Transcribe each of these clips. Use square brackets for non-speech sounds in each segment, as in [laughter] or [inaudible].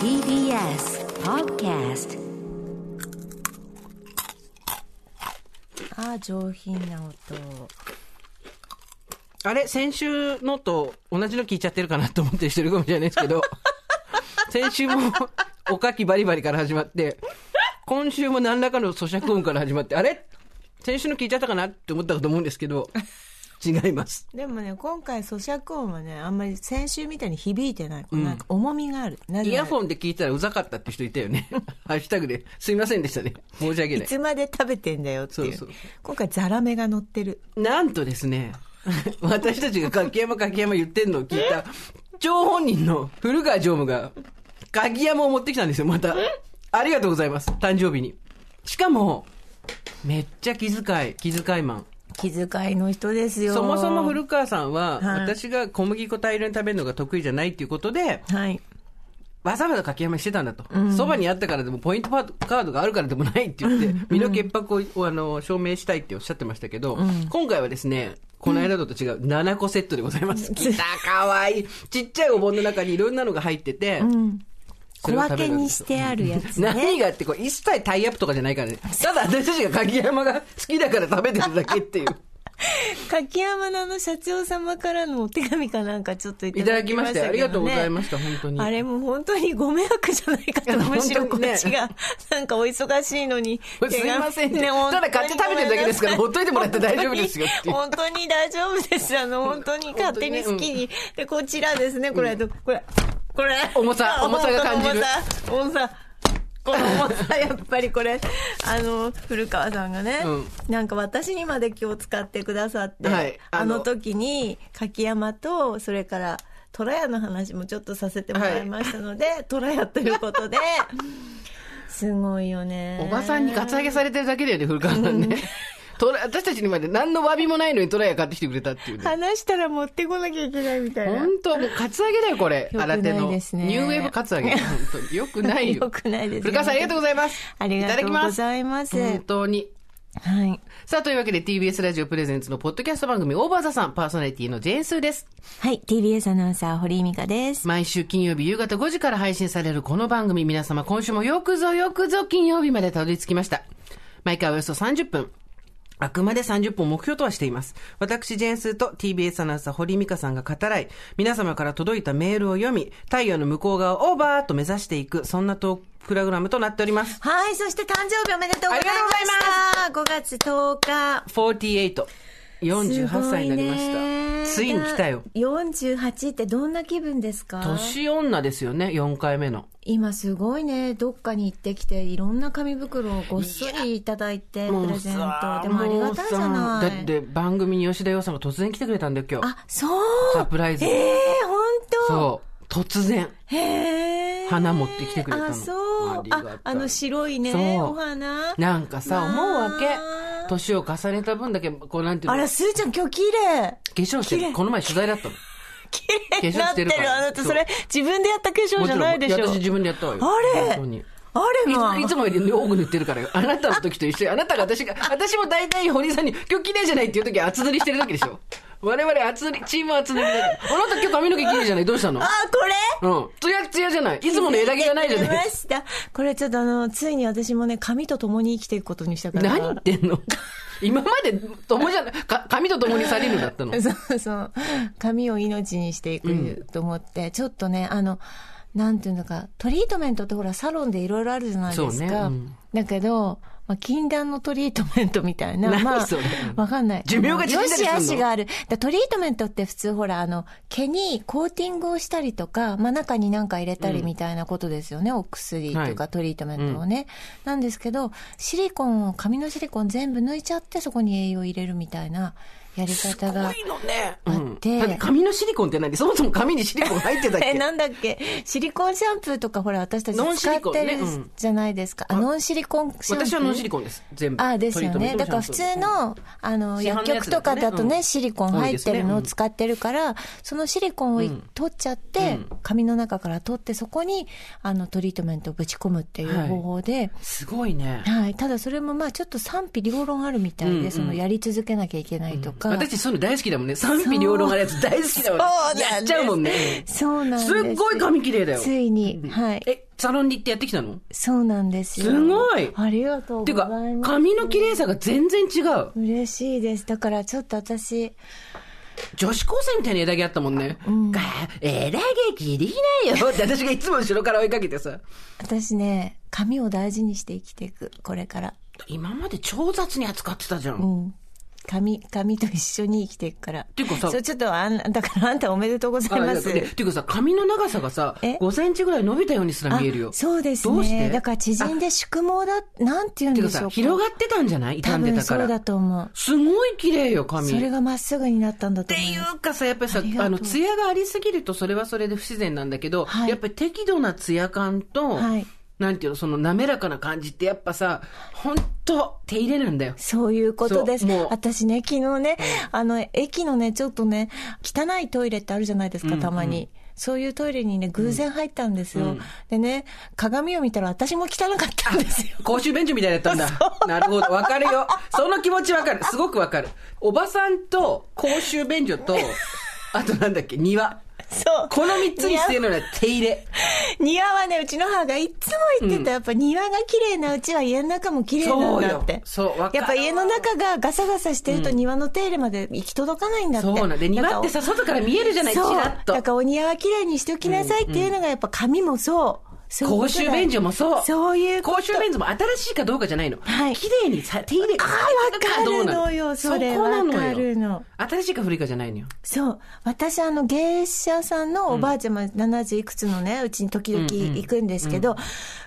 TBS Podcast ああ上品な音。あれ先週のと同じの聞いちゃってるかなと思ってる人いるかもしれないですけど、[laughs] 先週もおかきバリバリから始まって、今週も何らかの咀嚼音から始まって、あれ？先週の聞いちゃったかなって思ったかと思うんですけど、[laughs] 違います。でもね今回咀嚼音はねあんまり先週みたいに響いてない、なんか重みがあるイヤホンで聞いたらうざかったって人いたよね。[laughs] ハッシュタグで。すいませんでしたね。申し訳ないい。つまで食べてんだよっていうそうそう今回ザラメが乗ってるなんとですね、[laughs] 私たちが柿山柿山言ってんのを聞いた、張本人の古川常務が、柿山を持ってきたんですよ、また。ありがとうございます、誕生日に。しかも、めっちゃ気遣い、気遣いマン。気遣いの人ですよ。そもそも古川さんは、はい。私が小麦粉大量に食べるのが得意じゃないっていうことで、はい。わざわざ柿山にしてたんだと。そば、にあったからでも、ポイントカードがあるからでもないって言って、身の潔白をあの証明したいっておっしゃってましたけど、今回はですね、この間と違う7個セットでございます。きた、かわいい。ちっちゃいお盆の中にいろんなのが入ってて、そ小分けにしてあるやつね [laughs] 何がってこう一切タイアップとかじゃないからね。ただ私たちが柿山が好きだから食べてるだけっていう。[laughs] 柿山のあの社長様からのお手紙かなんかちょっといただだきましたたよ。ありがとうございました、本当に。あれも本当にご迷惑じゃないかと、むしろこっちが、なんかお忙しいのに。すいませんねただ買って食べてるだけですからほっといてもらって大丈夫ですよ本当に大丈夫です。あの、本当に勝手に好きに。で、こちらですね、これ、これ、これ。重さ重さが感じる重さ、重さ。この重さ、やっぱりこれ、あの、古川さんがね、うん。なんか私にまで今日使ってくださって、はい。ああのの時に柿山と、それから、虎屋の話もちょっとさせてもらいましたので、虎屋ということで、[laughs] すごいよね。おばさんにカツアゲされてるだけだよね、古川さんね。トラ私たちにまで何の詫びもないのにトライヤ買ってきてくれたっていうね。話したら持ってこなきゃいけないみたいな。本当もうカツアゲだよ、これ。よくない新手の。ですねニューウェーブカツアゲ。[laughs] 本当に。よくないよ。よくないですね古川さんありがとうございます。ありがとうございますただき本当に。はい。さあ、というわけで TBS ラジオプレゼンツのポッドキャスト番組オーバーザさん、パーソナリティのジェーンスーです。はい。TBS アナウンサー、堀井美香です。毎週金曜日夕方5時から配信されるこの番組、皆様今週もよくぞよくぞ金曜日までたどり着きました。毎回およそ30分。あくまで30分を目標とはしています。私、ジェーンスーと TBS アナウンサー、堀井美香さんが語らい、皆様から届いたメールを読み、太陽の向こう側をオーバーと目指していく、そんなトークプログラムとなっております。はい。そして誕生日おめでとうございました。5月10日。48。48歳になりました。ついに来たよ。48ってどんな気分ですか？年女ですよね、4回目の。今すごいね。どっかに行ってきて、いろんな紙袋をごっそりいただいて、プレゼント。でもありがたいじゃない。だって番組に吉田洋さんが突然来てくれたんだよ、今日。あ、そう。サプライズええ本当そう。突然。へえ。花持ってきてくれたのあ、そう。ああ、あの白いね、お花。なんかさ、思うわけ？年を重ねた分だけ、こうなんていうの、あら、化すーちゃん今日綺麗。粧してる。この前取材だったの。綺麗になってる。あなたそれ、自分でやった化粧じゃないでしょ。私自分でやったわよ。あれ？本当に。あれが。いついつもより多く塗ってるからよ。あなたの時と一緒に。あなたが私が、私も大体堀井さんに、今日綺麗じゃないっていう時は厚塗りしてる時でしょ。我々厚塗り、チーム厚塗りだ。あなた今日髪の毛綺麗じゃない？どうしたの？あ、これ？うん。ツヤツヤじゃないいつもの枝毛がないじゃないました。これちょっとあの、ついに私もね、髪と共に生きていくことにしたから。何言ってんの？今まで友じゃない、か [laughs] 髪と共に去りぬだったの？そうそう。髪を命にしていくと思って、ちょっとね、あの、なんていうのか、トリートメントってほら、サロンでいろいろあるじゃないですか。そうねうんだけど、まあ、禁断のトリートメントみたいな。[laughs] 何まあわかんない。寿命が縮んだりよしあしがある。だトリートメントって普通ほら、あの、毛にコーティングをしたりとか、まあ、中に何か入れたりみたいなことですよね。お薬とかはいトリートメントをね。なんですけど、シリコンを、髪のシリコン全部抜いちゃって、そこに栄養を入れるみたいなやり方が。いのね。あって。だって髪のシリコンって何？そもそも髪にシリコン入ってたっ [laughs] え、けなんだっけ？シリコンシャンプーとかほら私たちノンシ使ってリコンね。るうん。じゃないですか。あ、ノンシリコンシャンプー。私はノンシリコンです。全部。あですよね。だから普通の、あの、薬局とかだとね、うん。シリコン入ってるのを使ってるから、そのシリコンをい取っちゃって、髪の中から取って、そこに、あの、トリートメントをぶち込むっていう方法で、すごいね。はい。ただそれもまあちょっと賛否両論あるみたいで、うんうん。そのやり続けなきゃいけないとか、か。私そういうの大好きだもんね。賛否両論あるやつ大好きだもんね。やっちゃうもんね。そうなんです。すっごい髪綺麗だよ。ついに。はい。え、サロンに行ってやってきたの？そうなんですよ。すごいありがとうていうかございます。、髪の綺麗さが全然違う。嬉しいです。だからちょっと私、女子高生みたいな枝毛あったもんね。が枝毛切りなよって私がいつも後ろから追いかけてさ。私ね、髪を大事にして生きていく。これから。今まで超雑に扱ってたじゃ。うんん。髪、髪と一緒に生きていくから。ていうかさそう、ちょっとあん、だからあんたおめでとうございます。でていうかさ、髪の長さがさ、え？5センチぐらい伸びたようにすら見えるよ。あそうですどうして？ね。だから縮んで縮毛だ、なんて言うんていうかさ、でしょうか。広がってたんじゃない？傷多んでたから。分そうだと思う。すごい綺麗よ、髪。それがまっすぐになったんだとってい。うかさ、やっぱりさ、あの、艶がありすぎるとそれはそれで不自然なんだけど、はいやっぱり適度な艶感と、はいなんていうの、その滑らかな感じってやっぱさ、ほんと手入れなんだよ。そういうことです。私ね、昨日ね、あの、駅のね、ちょっとね、汚いトイレってあるじゃないですか、たまに。そういうトイレにね、偶然入ったんですよ。でね、鏡を見たら私も汚かったんですよ。[laughs] 公衆便所みたいだったんだ。[laughs] なるほど。わかるよ。その気持ちわかる。すごくわかる。おばさんと公衆便所と、[laughs] あとなんだっけ、庭。そう。この三つにしてるのは手入れ。庭はね、うちの母がいつも言ってた、やっぱ庭が綺麗なうちは家の中も綺麗なんだって。そうよそうやっぱ家の中がガサガサしてると庭の手入れまで行き届かないんだって。そうなんで、庭ってさ、外から見えるじゃない、チそう。ラッとだ。からお庭は綺麗にしておきなさいっていうのがやっぱ髪もそう。そう公衆便所もそう。そういう公衆便所も新しいかどうかじゃないの。はい綺麗にさ、手入れああ、わかるのよ。それわかるの。新しいか古いかじゃないのよ。そう。私、あの、芸者さんのおばあちゃま、70いくつのね、うちに時々行くんですけど、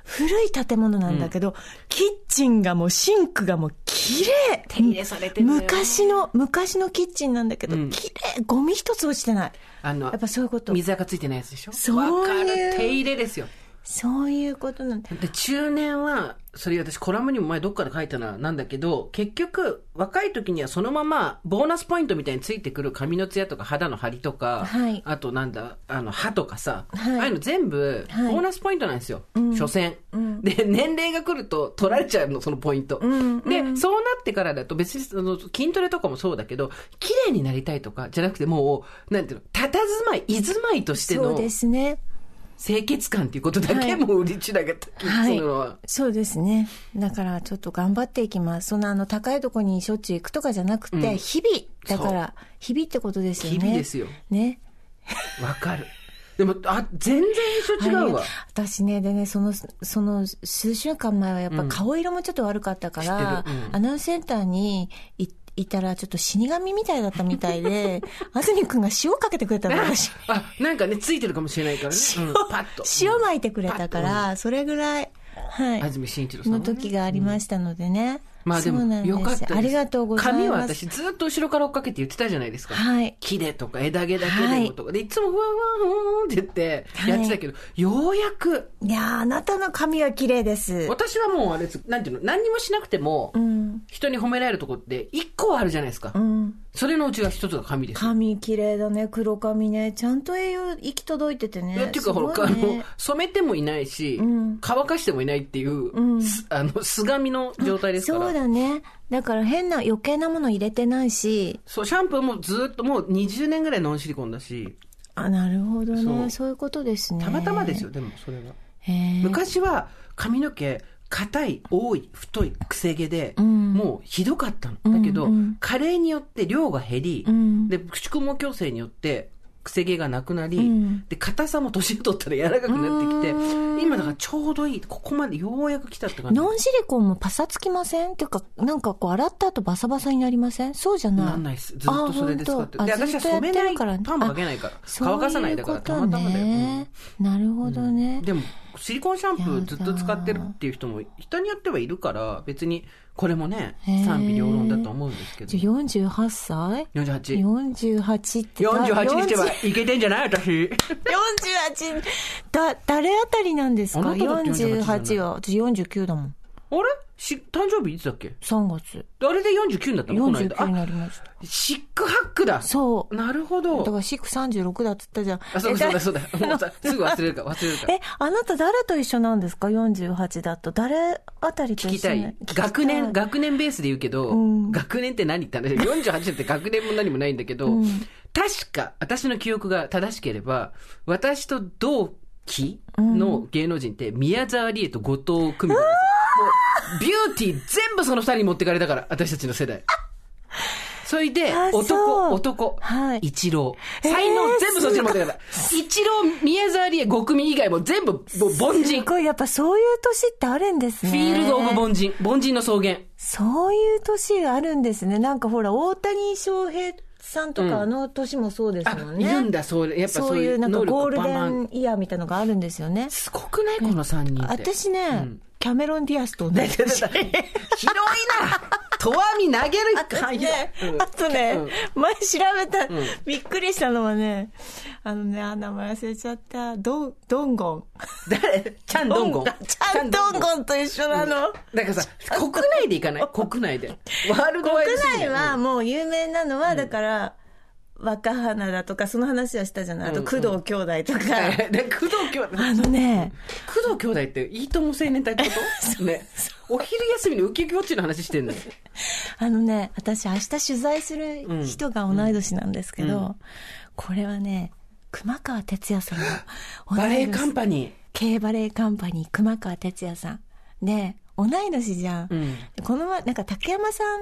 古い建物なんだけど、キッチンがもう、シンクがもう、綺麗手入れされてる昔の、昔のキッチンなんだけど、綺麗ゴミ一つ落ちてない。あの、やっぱそういうこと。水垢ついてないやつでしょ？そういうわかる。手入れですよ。そういうことなんだ。で、中年は、それ私コラムにも前どっかで書いたな、なんだけど、結局、若い時にはそのまま、ボーナスポイントみたいについてくる髪のツヤとか肌の張りとか、はいあとなんだ、あの、歯とかさ、はいああいうの全部、ボはいーナスポイントなんですよ。所詮、で、年齢が来ると取られちゃうの、そのポイント。で、そうなってからだと別に、あの、筋トレとかもそうだけど、綺麗になりたいとか、じゃなくてもう、なんていうの、佇まい、居住まいとしてのそう、ですね。清潔感っていうことだけはいもううちらが気にするのは。そうですね。だからちょっと頑張っていきます。そんなあの高いとこにしょっちゅう行くとかじゃなくて、日々。だから、日々ってことですよね。日々ですよ。ね。わかる。でも、あ、全然印象違うわ。はい私ね、でね、その、その数週間前はやっぱ顔色もちょっと悪かったから、知ってるうんアナウンスセンターにいいたらちょっと死神みたいだったみたいで、[laughs] 安住くんが塩かけてくれたの、私。あ、なんかね、ついてるかもしれないからね。うん、パッと。塩巻いてくれたから、それぐらい、はい。安住紳一郎さん、ね。の時がありましたのでね。まあでも、よかったです。ありがとうございます。髪は私ずっと後ろから追っかけて言ってたじゃないですか。はい。木でとか枝毛だけでもとかで、いつもふわふわふわって言ってやってたけど、ようやく、いやーあなたの髪は綺麗です。私はもうあれです、なんていうの、何にもしなくても、うん。人に褒められるとこって一個はあるじゃないですか。うん。それのうちが一つが髪ですよ。髪綺麗だね、黒髪ね。ちゃんと栄養行き届いててね。っていうか、ほら、ねの、染めてもいないし、ん乾かしてもいないっていう、んすあの、素髪の状態ですから。そうだね。だから変な余計なもの入れてないし。そう、シャンプーもずっともう20年ぐらいノンシリコンだし、あ、なるほどね。そういうことですね。たまたまですよ、。でもそれは。昔は髪の毛、硬い、多い、太い、くせ毛で、んもうひどかったの。だけど、うんうん加齢によって量が減り、うんで、宿毛矯正によって、くせ毛がなくなり、んで、硬さも年を取ったら柔らかくなってきてう、今だからちょうどいい、ここまでようやく来たって感じ。ノンシリコンもパサつきません？っていうか、なんかこう洗った後バサバサになりません？そうじゃない。なんないです。ずっとそれで使ってで、私は染めない、からパンもかけないから。乾かさないだから、たまたまだよ。ね。なるほどね。うんでも、シリコンシャンプーずっと使ってるっていう人も、人によってはいるから、別に、これもね賛否両論だと思うんですけど。じゃあ48歳？48。48って。48にしては40いけてんじゃない？私。[laughs] 48! だ、誰あたりなんですか？あなただって48 48は、私49だもん。あれ？し、誕生日いつだっけ？3月。あれで49になったの？この間。49にあ、なりました。シックハックだ。そう。なるほど。だからシック36だっつったじゃん。あ、そうえだそうだそうだ。[laughs] もうさすぐ忘れるから、忘れるから。え、あなた誰と一緒なんですか ?48 だと。誰あたりと聞きたい。学年、学年ベースで言うけど、ん学年って何って話。48って学年も何もないんだけど、確か、私の記憶が正しければ、私と同期の芸能人って、宮沢りえと後藤久美子ですう、ビューティー全部その二人に持ってかれたから、私たちの世代。それで男、男、はい一郎。才能全部そっちに持ってかれた。一郎、宮沢りえ、5組以外も全部、もう凡人す。ごい、やっぱそういう年ってあるんですね。フィールド・オブ凡人。凡人の草原。そういう年があるんですね。なんかほら、大谷翔平さんとか、あの年もそうですあ、もんね。いるんだ、そう、やっぱそうういううなんかゴールデンンイヤーみたいなのがあるんですよね。すごくない？この3人って。私ね、キャメロン・ディアスと同じ。年。広いな。とわみ投げる範囲だ。ねうん。あとね、うん。前調べた、びっくりしたのはね、あのね、あ名前忘れちゃった、ドン、ドンゴン。誰チャンドンゴン。チャンドンゴンと一緒なの。なん。かさ、国内で行かない？国内で。[laughs] ワールドワイ国ドすぎない内はもう有名なのは、だから、若花だとか、その話はしたじゃない？あと、工藤兄弟とか。[laughs] えで工藤兄弟、あのね、工藤兄弟っていいとも青年隊ってこと？[laughs] ね。お昼休みのウキウキウォッチの話してんのよ。[laughs] あのね、私明日取材する人が同い年なんですけど、これはね、熊川哲也さんのバレエカンパニー。K バレエカンパニー熊川哲也さん。で、同い年じゃん。うんでこの前、なんか竹山さん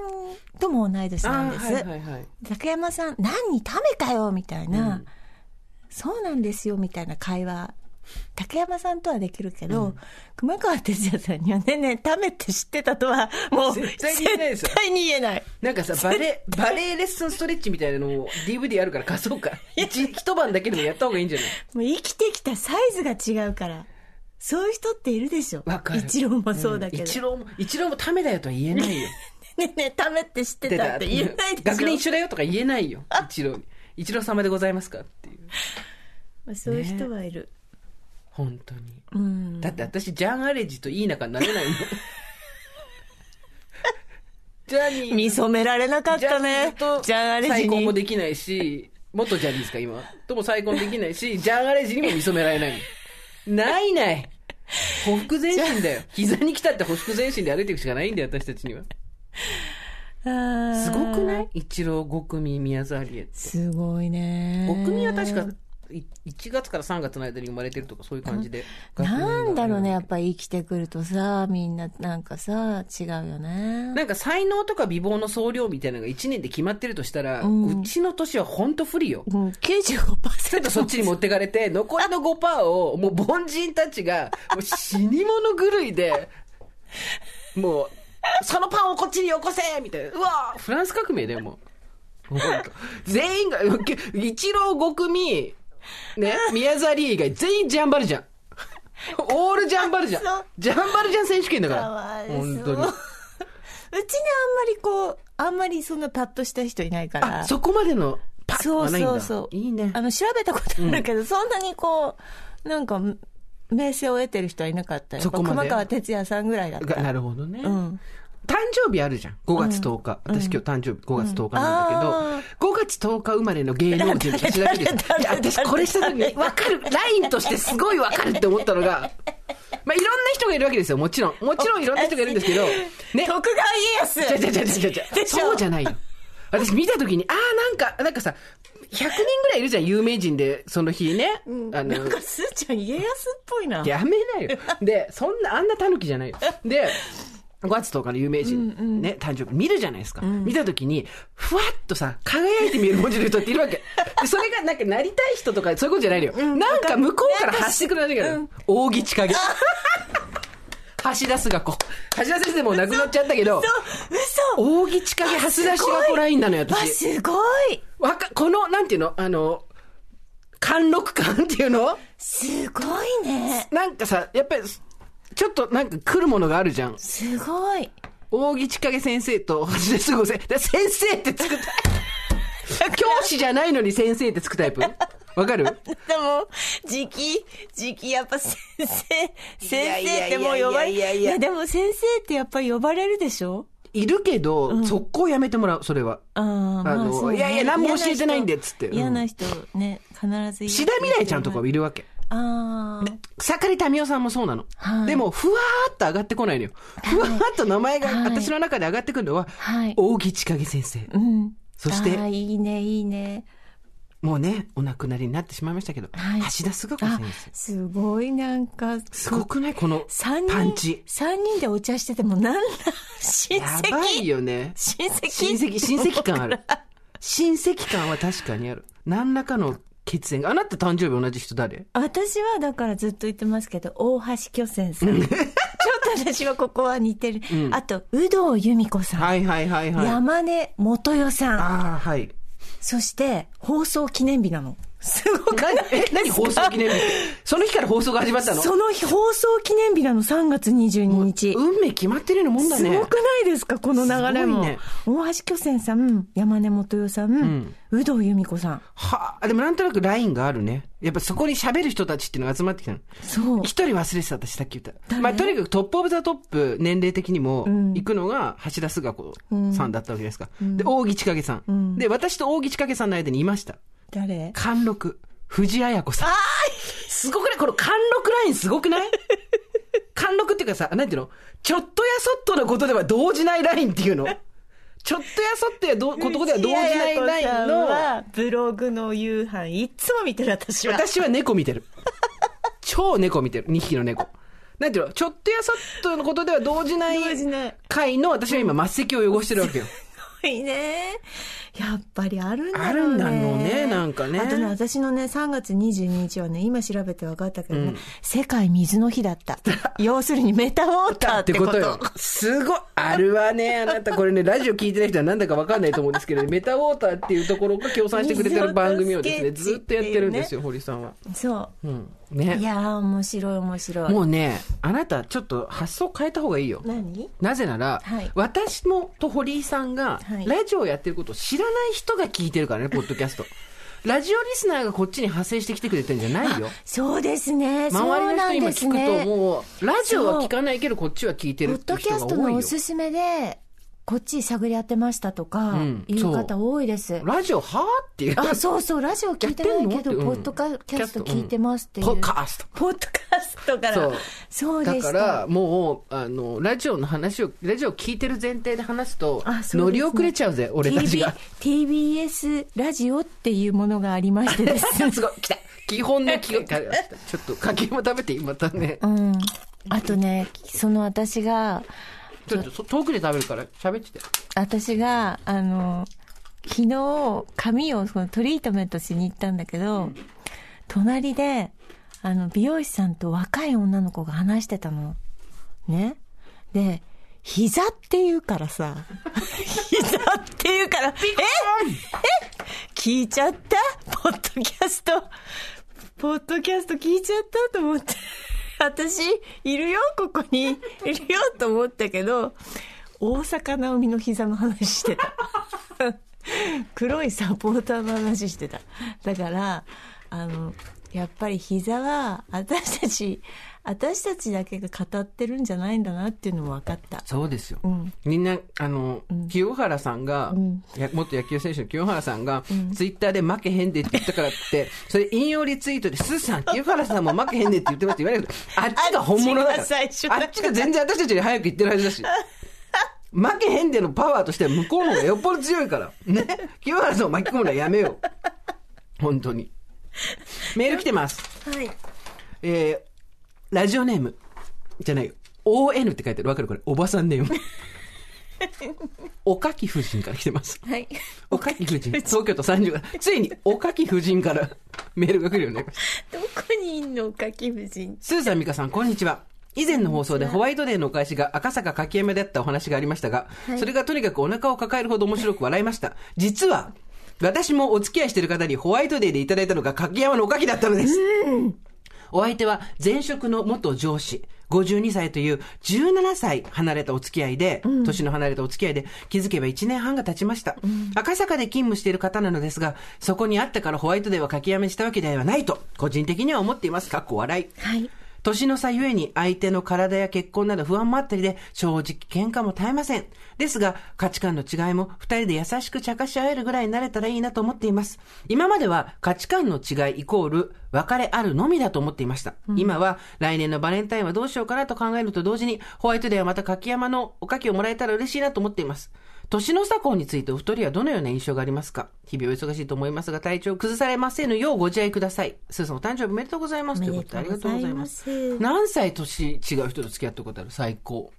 とも同い年なんです。はいはいはい。竹山さん、何にためかよ？みたいな、そうなんですよみたいな会話。竹山さんとはできるけど、熊川哲也さんにはねね、ためって知ってたとは、[laughs] もう、絶対に言えないですよ絶対に言えない。なんかさ、バレエ、バレエレッスンストレッチみたいなのを DVD あるから貸そうか。一一晩だけでもやった方がいいんじゃない？[laughs] もう生きてきたサイズが違うから。そういう人っているでしょ。わかる一郎もそうだけど。一郎も、一郎もためだよとは言えないよ。ねねね、ためって知ってたって言えないでしょ。学年一緒だよとか言えないよ。一郎に。一郎様でございますかっていう。まあそういう人はいる。本当に。うん。だって私、ジャン・アレジといい仲になれないもん。[laughs] ジャニー見初められなかったねジャンアレジ再婚もに。できないし、元ジャニーズか今。とも再婚できないし、ジャン・アレジにも見初められないもん。ないない。[laughs] ほふ前進だよ。膝に来たってほふ前進で歩いていくしかないんだよ、私たちには。すすごくない？一郎、五組、宮沢りえって。すごいね。五組は確か、い1月から3月の間に生まれてるとかそういう感じで。なんだろうね、やっぱ。ぱり生きてくるとさ、みんななんかさ、違うよね。なんか才能とか美貌の総量みたいなのが1年で決まってるとしたら、ううんちの年は本当不利よ。うん、ちょっ95%。とそっちに持ってかれて、残りの5%を、もう凡人たちが、もう死に物狂いで、もう、そのパンをこっちによこせみたいな。うわフランス革命だよ、もう。[laughs] 全員が、一郎5組、ね、宮沢りえ以外全員ジャンバルジャン。オールジャンバルジャそうン。ジャンバルジャン選手権だから。本当に。うちにあんまりこう、あんまりそんなパッとした人いないから。あ、そこまでのパッそうはないんだ。そうそう。いいねあ。の、調べたことあるけど、そんなにこう、なんか、名声を得てる人はいなかったよ。そこまで熊川哲也さんぐらいだっがた。なるほどね。うん。誕生日あるじゃん。5月10日。私今日誕生日5月10日なんだけど、5月10日生まれの芸能人私だけで。私これした時に分かる。ラインとしてすごい分かるって思ったのが、まあいろんな人がいるわけですよ。もちろん。もちろんいろんな人がいるんですけど、ね。徳川家康じゃじゃじゃじゃじゃそうじゃないよ。私見た時に、ああ、なんか、なんかさ、100人ぐらいいるじゃん、有名人で、その日ね。あのなん、か、すーちゃん家康っぽいな。やめなよ。で、そんな、あんな狸じゃないよ。で、5月10日の有名人、ね、誕生日見るじゃないですか。見たときに、ふわっとさ、輝いて見える文字の人っているわけ。で [laughs] それがなんかなりたい人とかそういうことじゃないのよ。なんか向こうから発してくるだけだよ。扇千景。橋田壽賀子。橋田先生もう亡くなっちゃったけど、[laughs] 嘘扇千景橋田壽賀子ラインなのよ、わ、私。すごいわか、この、なんていうの？あの、貫禄感っていうの？すごいね。なんかさ、やっぱり、ちょっとなんか来るものがあるじゃん。すごい。扇千景先生と橋田壽賀子先先生ってつくタイプ。教師じゃないのに先生ってつくタイプ？わかる？でも、時期、時期やっぱ先生、先生ってもう呼ばれいやいやいやいやでも先生ってやっぱり呼ばれるでしょ？いるけど、速攻やめてもらう、それは。ああのいやいや何も教えてないんでっつってうん嫌な人ね、必ず志田未来ちゃんとかはいるわけ。ああ。草刈民生さんもそうなの。はいでも、ふわーっと上がってこないのよ。ふわーっと名前が、はい私の中で上がってくるのは、はい。大木千景先生。うん。そしていいね、いいね。もうね、お亡くなりになってしまいましたけど、はい橋田壽賀子あ先生。、すごいなんか、すごくない？このパンチ。三人でお茶しててもなんだ、親やばい戚よね。親戚親戚、親戚感ある。親戚感は確かにある。何らかの血縁が。あなた誕生日同じ人誰？私はだからずっと言ってますけど、大橋巨泉さん。ちょっと私はここは似てる。うんあと、有働由美子さん。はいはいはいはい。山根元代さん。ああ、はい。そして、放送記念日なの。すごくない？何、え、何放送記念日って？その日から放送が始まったの？その日放送記念日なの、3月22日。運命決まってるようなもんだね。すごくないですか、この流れも。ね大橋巨泉さん、山根基世さん、ん有働由美子さん。はあ、でもなんとなくラインがあるね。やっぱそこに喋る人たちっていうのが集まってきたの。そう。一人忘れてた、私さっき言った。誰？まあ、とにかく top of the top、年齢的にも、ん行くのが橋田壽賀子さんだったわけですか。んで、大木千景さん,、んで、私と大木千景さんの間にいました。誰？貫禄。藤あや子さん。すごくないこの貫禄ラインすごくない？[laughs] 貫禄っていうかさ、なんていうの？ちょっとやそっとのことでは動じないラインっていうのちょっとやそっとやどことでは動じないラインの、は、ブログの夕飯、いっつも見てる私は。私は猫見てる。[laughs] 超猫見てる。2匹の猫。なんていうのちょっとやそっとのことでは動じない回の私は今末席を汚してるわけよ。ごいね。やっぱりあるんだろうね。あるんだろうねなんかねあとね、私のね、3月22日はね、今調べて分かったけどね、世界水の日だった。要するにメタウォーターっっててこと。ことよ。すごい。あるわね、あなた。これね、ラジオ聞いてない人はなんだかわかんないと思うんですけど、[laughs] メタウォーターっていうところが協賛してくれてる番組をですね、ずっとやってるんですよ、堀さんは。そう。うん。いね。やー、面白い面白い。もうね、あなた、ちょっと発想変えた方がいいよ。何？なぜなら、はい私もと堀井さんがはい、ラジオをやってることを知らない人が聞いてるからね、ポッドキャスト。[laughs] ラジオリスナーがこっちに派生してきてくれてるんじゃないよ。そうですね。周りの人今聞く。と、もう、ラジオは聞かないけど、こっちは聞いてるポッドっていう人キャストのが多いよ。おすすめで、こっち探り当てましたとかうん、いう方多いです。ラジオはっていう。あ、そうそう、ラジオ聞いてないけど、ポッドキャスト聞いてますっていう。ポッドキャスト。ポッドキャストから。そうそうでした。だから、もう、あの、ラジオの話を、ラジオを聞いてる前提で話すと乗り遅れちゃうぜ、俺たちが。TBS ラジオっていうものがありましてです。[laughs] すごい、来た。基本の気が、ちょっと、かきも食べて、またねう。ん。あとね、その私が、ちょっとそ遠くで食べるから、喋ってて。私が、あの、昨日、髪をそのトリートメントしに行ったんだけど、隣で、あの、美容師さんと若い女の子が話してたの。ね。で、膝って言うからさ、[laughs] 膝って言うから、ええ聞いちゃった？ポッドキャスト。ポッドキャスト聞いちゃった？と思って。私、いるよ、ここに。[laughs] いるよ、と思ったけど、大阪なおみの膝の話してた。[laughs] 黒いサポーターの話してた。だから、あの、やっぱり膝は、私たち、私たちだけが語ってるんじゃないんだなっていうのも分かった。そうですよ。んみんな、あの、清原さんが、や元野球選手の清原さんが、ツイッターで負けへんでって言ったからって、[laughs] それ引用リツイートで、スーさん、[laughs] 清原さんも負けへんでって言ってますって言われるけど、あっちが本物だから。あっちが最初だあっちが全然私たちより早く言ってるはずだし。[laughs] 負けへんでのパワーとしては向こうの方がよっぽど強いから。ね。清原さんを巻き込むのはやめよう。本当に。メール来てます。はい。えー、ラジオネーム。じゃないよ。ON って書いてある。わかるこれ。おばさんネーム。[laughs] おかき夫人から来てます。はい。おかき夫人。東京都30から。ついに、おかき夫人からメールが来るようになりました。どこにいんのかき夫人。スーさん、ミカさん、こんにちは。以前の放送でホワイトデーのお返しが赤坂柿山であったお話がありましたが、それがとにかくお腹を抱えるほど面白く笑いました。実は、私もお付き合いしている方にホワイトデーでいただいたのが柿山のおかきだったのです。お相手は前職の元上司、52歳という17歳離れたお付き合いで、年の離れたお付き合いで、気づけば1年半が経ちました。赤坂で勤務している方なのですが、そこにあったからホワイトデーは書きやめしたわけではないと、個人的には思っています。かっこ笑い。はい。年の差ゆえに相手の体や結婚など不安もあったりで正直喧嘩も絶えません。ですが価値観の違いも二人で優しく茶化し合えるぐらいになれたらいいなと思っています。今までは価値観の違いイコール別れあるのみだと思っていました。今は来年のバレンタインはどうしようかなと考えると同時にホワイトデーはまた柿山のおかきをもらえたら嬉しいなと思っています。年の差婚についてお二人はどのような印象がありますか？日々お忙しいと思いますが体調を崩されませぬようご自愛ください。スーさんお誕生日おめでとうございます。ということでありがとうございます。何歳年違う人と付き合ったことある最高？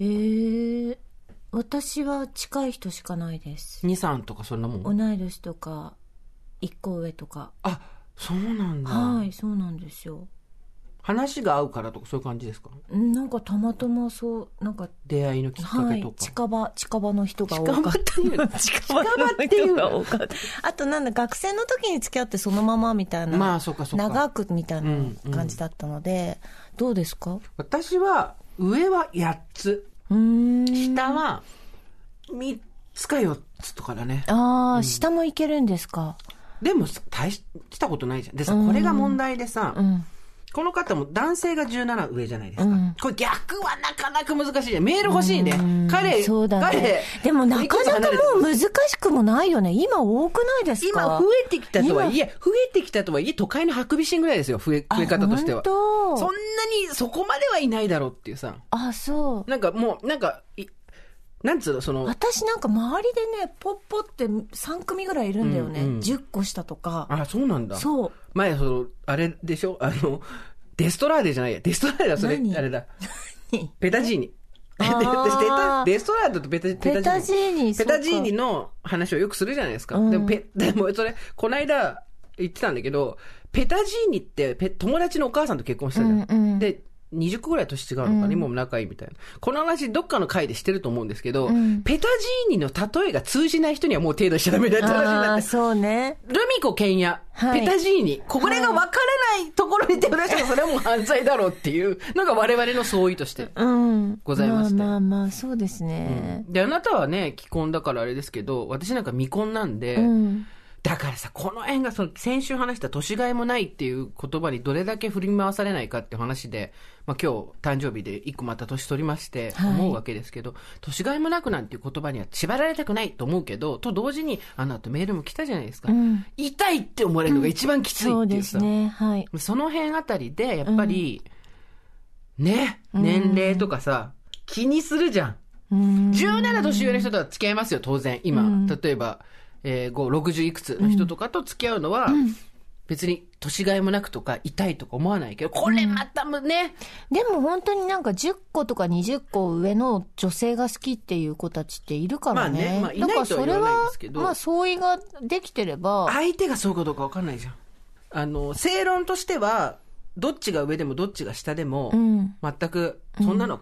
えー、私は近い人しかないです。2、3とかそんなもん？同い年とか、一個上とか。あ、そうなんだ。はい、そうなんですよ。話が合うからとかそういう感じですか？うんなんかたまたまそう、なんか、出会いのきっかはいけと、か。近場、近場の人が多かった。近場っていう [laughs] 近場っていうが多かった。あとなんだ、学生の時に付き合ってそのままみたいな。まあそっかそっか長くみたいな感じだったので、どうですか？私は、上は8つ。下は、3つか4つとかだね。ああ、下もいけるんですか？でも、大したことないじゃん。でさ、これが問題でさ、うん。この方も男性が17上じゃないですか。うんこれ逆はなかなか難しいじゃん。メール欲しいね。彼、そうだね彼。。でもなかなかもうう難しくもないよね。今多くないですか？今増えてきたとはいえ、増えてきたとはいえ、都会のハクビシンぐらいですよ、増え、増え方としては。そんなにそこまではいないだろうっていうさ。あ、そう。なんかもう、なんか、いなんつうの、その、私なんか周りでね、ポッポって3組ぐらいいるんだよね。うんうん10個下とか。あ、そうなんだ。そう。前、その、あれでしょ？あの、デストラーデじゃないや。デストラーデだ、それ、何？あれだ。[laughs] ペタジーニ。[laughs] デストラーデとペタペタジーニペタジーニの話をよくするじゃないですか。うんでもペ、でも [laughs] それ、こないだ言ってたんだけど、ペタジーニってペ友達のお母さんと結婚したじゃん。うんうんで、20個ぐらい年違うのかな、今も仲いいみたいな。この話どっかの回でしてると思うんですけど、んペタジーニの例えが通じない人にはもう手出しちゃダメだって話になって。そうね。ルミコケンヤ、はいペタジーニ、これが分からないところに手を出したらそれはもう犯罪だろうっていうのが我々の相違として。うん。ございましてまあまあまあ、そうですね。で、あなたはね、既婚だからあれですけど、私なんか未婚なんで、うん。だからさ、この辺がその、先週話した年がいもないっていう言葉にどれだけ振り回されないかっていう話で、まあ今日誕生日で一個また年取りましてはい思うわけですけど、年がいもなくなんていう言葉には縛られたくないと思うけど、と同時にあの後メールも来たじゃないですか。うん痛いって思われるのが一番きついそうっていうさ。ですね。はい。その辺あたりで、やっぱり、ね、年齢とかさ、気にするじゃん。うん。17年上の人とは付き合いますよ、当然。今、うん例えば、えー、5、60いくつの人とかと付き合うのは、別に年がいもなくとか痛いとか思わないけど、これまたもね、でも本当になんか10個とか20個上の女性が好きっていう子たちっているからね。まあねまあいないとは言わないですけど。だからそれは、まあ相違ができてれば、相手がそうかどうか分かんないじゃん。あの、正論としては、どっちが上でもどっちが下でも、うん。全く、そんなの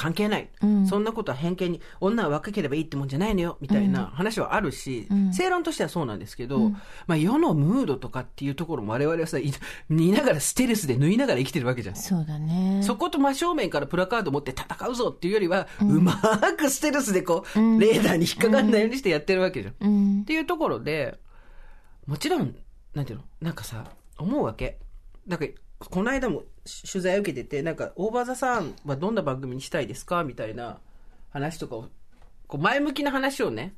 関係ない、うんそんなことは偏見に、女は若ければいいってもんじゃないのよ、みたいな話はあるし、ん正論としてはそうなんですけど、まあ世のムードとかっていうところも我々はさ、い [laughs] 見ながらステルスで縫いながら生きてるわけじゃん。そうだね。そこと真正面からプラカード持って戦うぞっていうよりは、うまーくステルスでこう、レーダーに引っかかんないようにしてやってるわけじゃん。うんっ。ていうところで、もちろん、なんていうの？なんかさ、思うわけ。なんか、この間もし取材を受けてて、なんか、オーバーザさんはどんな番組にしたいですか？みたいな話とかを、こう前向きな話をね、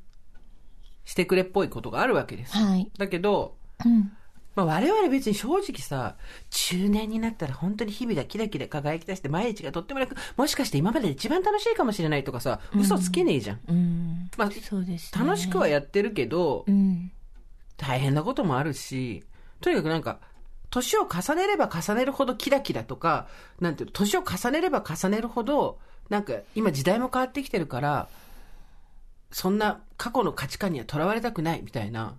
してくれっぽいことがあるわけです。はい。だけど、うん。まあ、我々別に正直さ、中年になったら本当に日々がキラキラ輝き出して毎日がとっても楽、もしかして今までで一番楽しいかもしれないとかさ、嘘つけねえじゃん。うん。まあ、そうですね。楽しくはやってるけど、うん。大変なこともあるし、とにかくなんか、年を重ねれば重ねるほどキラキラとか、なんていうの、年を重ねれば重ねるほど、なんか今時代も変わってきてるから、そんな過去の価値観にはとらわれたくないみたいな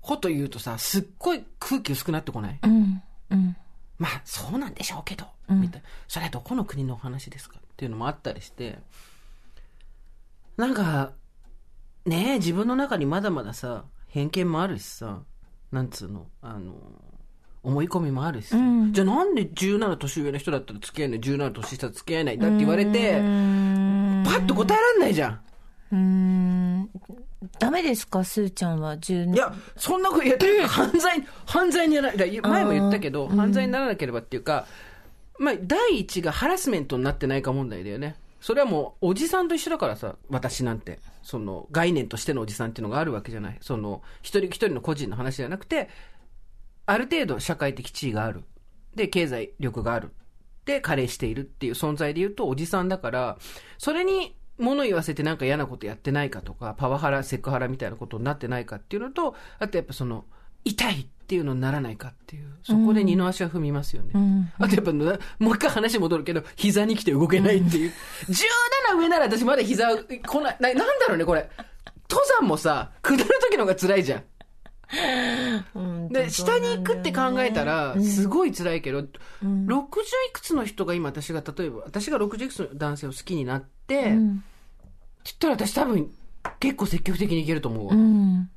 こと言うとさ、すっごい空気薄くなってこない？うん。うん。まあ、そうなんでしょうけど、うんみたいな。それはどこの国のお話ですかっていうのもあったりして、なんか、ねえ、自分の中にまだまださ、偏見もあるしさ、なんつうの、あの、思い込みもあるしさ、うんじゃあなんで17年上の人だったら付き合えない、17年下付き合えないんだって言われて、パッと答えられないじゃん。うーん。ダメですか、すーちゃんは10いや、そんなこと、いや、犯罪、犯罪にならない、前も言ったけど、犯罪にならなければっていうか、まあ、第一がハラスメントになってないか問題だよね。それはもう、おじさんと一緒だからさ、私なんて。その、概念としてのおじさんっていうのがあるわけじゃない。その、一人一人の個人の話じゃなくて、ある程度社会的地位がある。で、経済力がある。で、加齢しているっていう存在で言うと、おじさんだから、それに物言わせてなんか嫌なことやってないかとか、パワハラ、セクハラみたいなことになってないかっていうのと、あとやっぱその、痛いっていうのにならないかっていう、そこで二の足は踏みますよね。んあとやっぱな、もう一回話戻るけど、膝に来て動けないっていう。17上なら私まだ膝、こない、な、なんだろうね、これ。登山もさ、下る時の方が辛いじゃん。うんで、下に行くって考えたら、すごい辛いけど、60いくつの人が今私が、例えば、私が60いくつの男性を好きになって、って言ったら私多分、結構積極的にいけると思うわ。うん。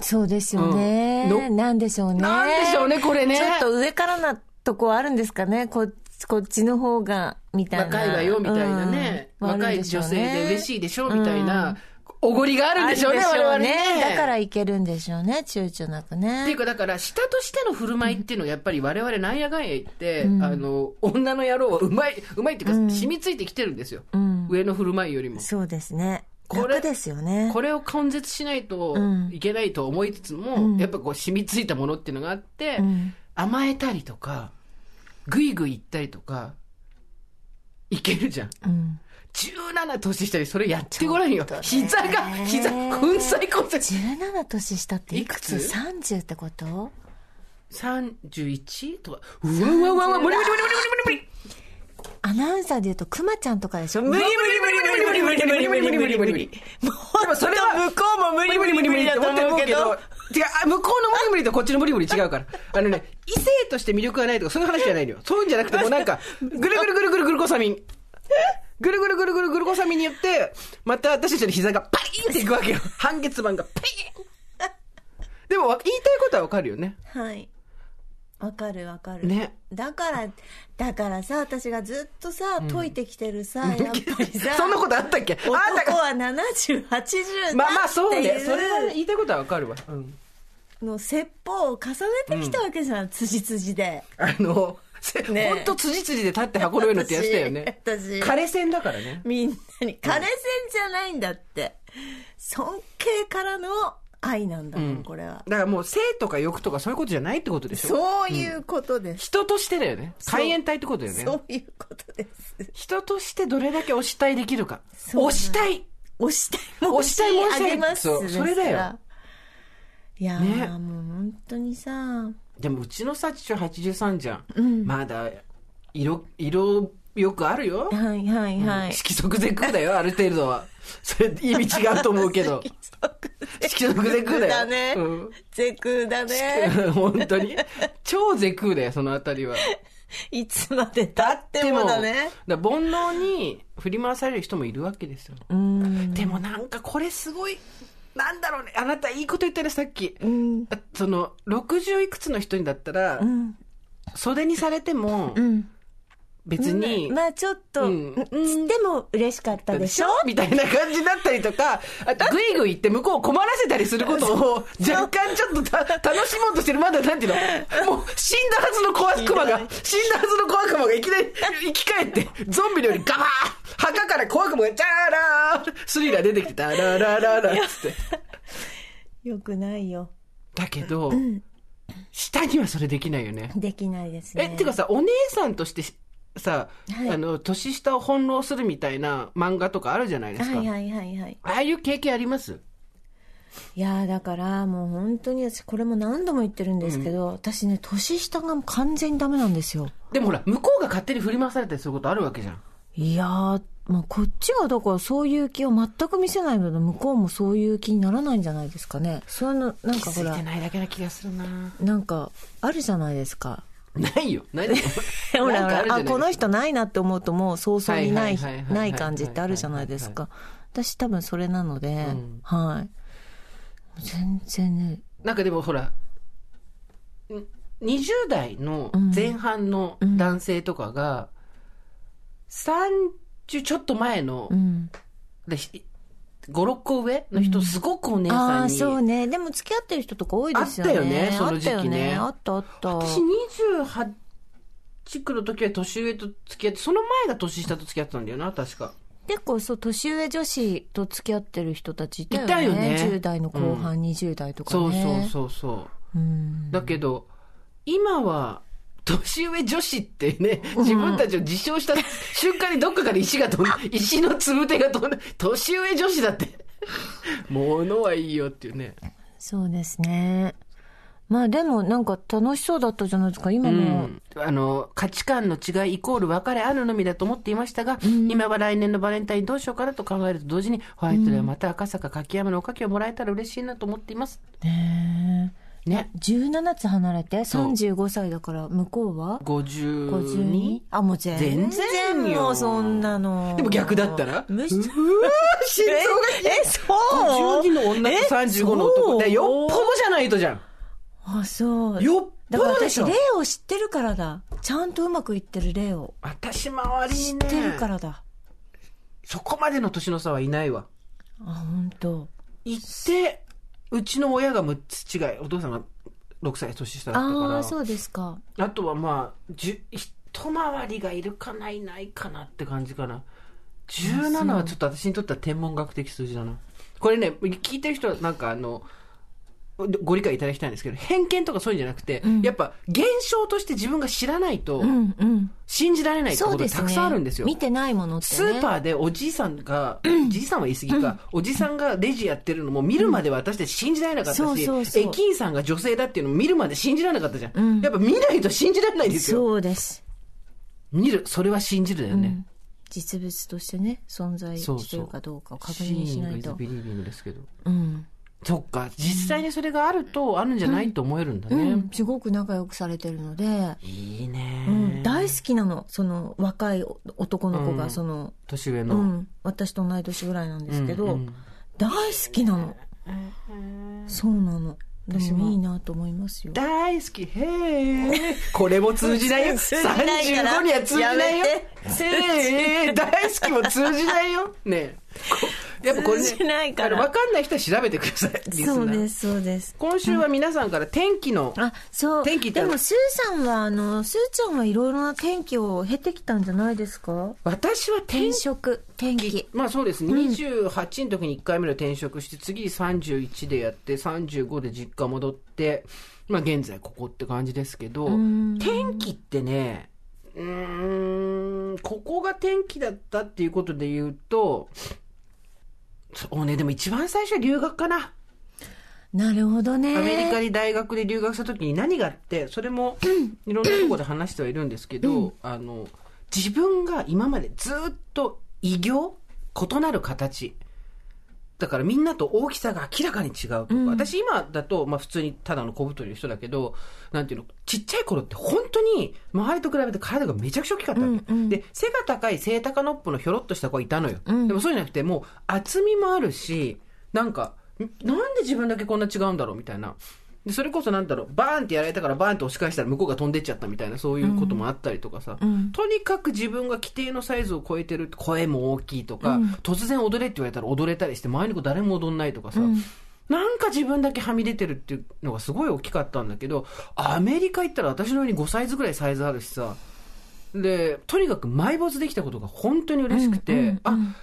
そうですよね。うんのなんでしょうね。なんでしょうね、これね。ちょっと上からなとこあるんですかね。こっち、こっちの方が、みたいな。若いわよ、みたいなね。うん若い女性で嬉しいいでしょ、みたいな、おごりがあるんでしょうね、我々ね。だからいけるんでしょうね、躊躇なくね。っていうか、だから、下としての振る舞いっていうのは、やっぱり我々なんやかんや言って、あの、女の野郎はうまい、うまいっていうか、染みついてきてるんですよ。うん。上の振る舞いよりも。そうですね。これ楽ですよね。これを根絶しないとうんいけないと思いつつも、やっぱこう染みついたものっていうのがあって、ん甘えたりとか、ぐいぐい行ったりとか、いけるじゃん。うん。17年下にそれやってごらんよ。膝が、膝、粉砕骨折。17年下っていくつ？いくつ ?30 ってこと？31? とか、うわうわうわうわ、無理無理無理無理無理無理アナウンサーで言うと、くまちゃんとかでしょ無無理無理無理無理無理無理無理無理無理無理無理無理もう、でもそれは向こうも無理無理無理無理だと思うけど。違う、あ向こうの無理無理とこっちの無理無理違うから。あのね、異性として魅力がないとかそういう話じゃないのよ。そういうんじゃなくてもうなんか、ぐるぐるぐるぐるぐるコサミン。ぐるぐるぐるぐるぐるコサミンによって、また私たちの膝がパリーンっていくわけよ。[laughs] 半月板がパリーンでもわ言いたいことはわかるよね。はい。わかるわかる。ね。だから、だからさ、私がずっとさ、解いてきてるさ、やっぱりさ、そんなことあったっけ？男は70、80だっていう。まあまあそうね。それは言いたいことはわかるわ。うん。の説法を重ねてきたわけじゃん、辻辻で。あの、せねほんと辻辻で立って運ぶようなってやつだよね。私、私枯れ線だからね。みんなに、枯れ線じゃないんだって。尊敬からの愛なんだもん、うんこれは。だからもう性とか欲とかそういうことじゃないってことでしょ？そういうことです。人としてだよね。そう海援隊ってことだよね。そういうことです。人としてどれだけ推したいできるか。そう推したい押したい押したい申し上げあげますそうそれだよいやー、ねもう本当にさ、でもうちのさ、父は83じゃん。まだ、色、色よくあるよ。はいはいはい。色即是空だよ、ある程度は。それ意味違うと思うけど。色即是空だよ。だねうん。ゼクだね。本当に。超絶空だよ、そのあたりは。いつまで経ってもだね。だ煩悩に振り回される人もいるわけですよ。うん。でもなんかこれすごい、なんだろうね。あなたいいこと言ったね、さっき。うん。あその、60いくつの人にだったら、うん。袖にされても、うん。別に、まあちょっと、うんうん、でも嬉しかったでしょ？みたいな感じだったりとか、あとグイグイって向こうを困らせたりすることを若干ちょっとた楽しもうとしてる。まだなんていうの？[laughs] もう死んだはずの小悪魔が、死んだはずの小悪魔がいきなり生き返って、ゾンビのようにガバー墓から小悪魔がジャーラースリラー出てきて、ダララララっつって。よくないよ。だけど、下にはそれできないよね。できないですね。え、ってかさ、お姉さんとしてさ、はいあの、年下を翻弄するみたいな漫画とかあるじゃないですか。はいはいはいはい。ああいう経験あります？いやーだからもう本当に私これも何度も言ってるんですけど、私ね年下が完全にダメなんですよでもほら、向こうが勝手に振り回されたりすることあるわけじゃん。いやーまあ、こっちがだからそういう気を全く見せないので向こうもそういう気にならないんじゃないですかねそういうのなん気かほらづいてないだけな気がするななんかあるじゃないですかないよ。[laughs] ないほらほらあこの人人ないなって思うともう早々にないない感じってあるじゃないですか。私多分それなので、ん。はい。全然ね。なんかでもほら、ん20代の前半の男性とかが、30ちょっと前の、うん。で5、6個上の人、すごくお姉ああ、さんに。そうね。でも付き合ってる人とか多いですよね。あったよねその時期ねあったよね。あったあった。私28区の時は年上と付き合って、その前が年下と付き合ってたんだよな、確か。結構そう、年上女子と付き合ってる人たちいたよね。いたよね10代の後半、20代とかそうそうね。そうそう。うん。だけど、今は、年上女子ってね、自分たちを自称した [laughs] 瞬間にどっかから石が飛んで、石のつぶてが飛んで、年上女子だって。ものはいいよっていうね。そうですね。まあでもなんか楽しそうだったじゃないですか。今うも。ん、あの価値観の違いイコール別れあるのみだと思っていましたが、今は来年のバレンタインどうしようかなと考えると同時にホワイトデーはまた赤坂柿山のおかきをもらえたら嬉しいなと思っています。ねね。え17つ離れてそう35歳だから向こうは？52 52? あ、もう全然。全然よもうそんなの。でも逆だったら？むしうわ心臓がえ、そう？52の女と35の男よっぽどじゃないとじゃん。あ、そう。よっぽだから私、例を知ってるからだ。ちゃんとうまくいってる例を。私周りにね知ってるからだ。そこまでの年の差はいないわ。あ、本当。行って、うちの親が6つ違い、お父さんが6歳年下だったから。ああ、そうですか。あとはまあ、じゅ一回りがいるかないないかなって感じかな。17はちょっと私にとっては天文学的数字だな。これね、聞いてる人はなんかあの、ご理解いただきたいんですけど、偏見とかそういうんじゃなくて、やっぱ現象として自分が知らないとうんうん。信じられないってことがたくさんあるんですよ。見てないものってね。スーパーでおじいさんが、じいさんは言い過ぎか、おじさんがレジやってるのも見るまで私たち信じられなかったそうし、そうそう駅員さんが女性だっていうのも見るまで信じられなかったじゃん。うんやっぱ見ないと信じられないですよ。そうです。見る、それは信じるだよね。うん実物としてね、存在してるかどうかを確認しないと。ビリービングですけど。うん。そっか、実際にそれがあると、あるんじゃないと思えるんだね。うん。すごく仲良くされてるので、いいね、うん、大好きなの。その若い男の子が、うんその、年上の。うん、私と同い年ぐらいなんですけど、うんうん大好きなの。そうなの。で私ももいいなと思いますよ。大好き、へえ。[laughs] これも通じないよ。通じないから35には通じないよ。へえ、大好きも通じないよ。ねえ [laughs] こやっぱこれね、通じないからあのわかんない人は調べてください。そうです、そうです。今週は皆さんから天気の、あ、そう。天気でも、スーさんは、あの、スーちゃんはいろいろな天気を経てきたんじゃないですか？私は天転職、天気。まあそうですね、28の時に1回目の転職して、次に31でやって、35で実家戻って、まあ現在ここって感じですけど、ん天気ってね、うーん、ここが天気だったっていうことで言うと、そうね、でも一番最初は留学かな。なるほどね。アメリカに大学で留学した時に何があって、それも [clears throat] いろんなところで話してはいるんですけど、あの、自分が今までずっと異形異なる形。だからみんなと大きさが明らかに違うとか、私今だと、まあ普通にただの小太りの人だけど、なんていうの、ちっちゃい頃って本当に周りと比べて体がめちゃくちゃ大きかったわけ、うんうん。で、背が高い背高のっぽのひょろっとした子がいたのよ。ん。でもそうじゃなくて、もう厚みもあるし、なんか、んなんで自分だけこんな違うんだろうみたいな。でそれこそなんだろう、バーンってやられたからバーンって押し返したら向こうが飛んでっちゃったみたいな、そういうこともあったりとかさ。ん。とにかく自分が規定のサイズを超えてる、声も大きいとか、突然踊れって言われたら踊れたりして、周りの子誰も踊んないとかさ。なんか自分だけはみ出てるっていうのがすごい大きかったんだけど、アメリカ行ったら私のように5サイズぐらいサイズあるしさ。で、とにかく埋没できたことが本当に嬉しくて、うん。うん。うん。あ、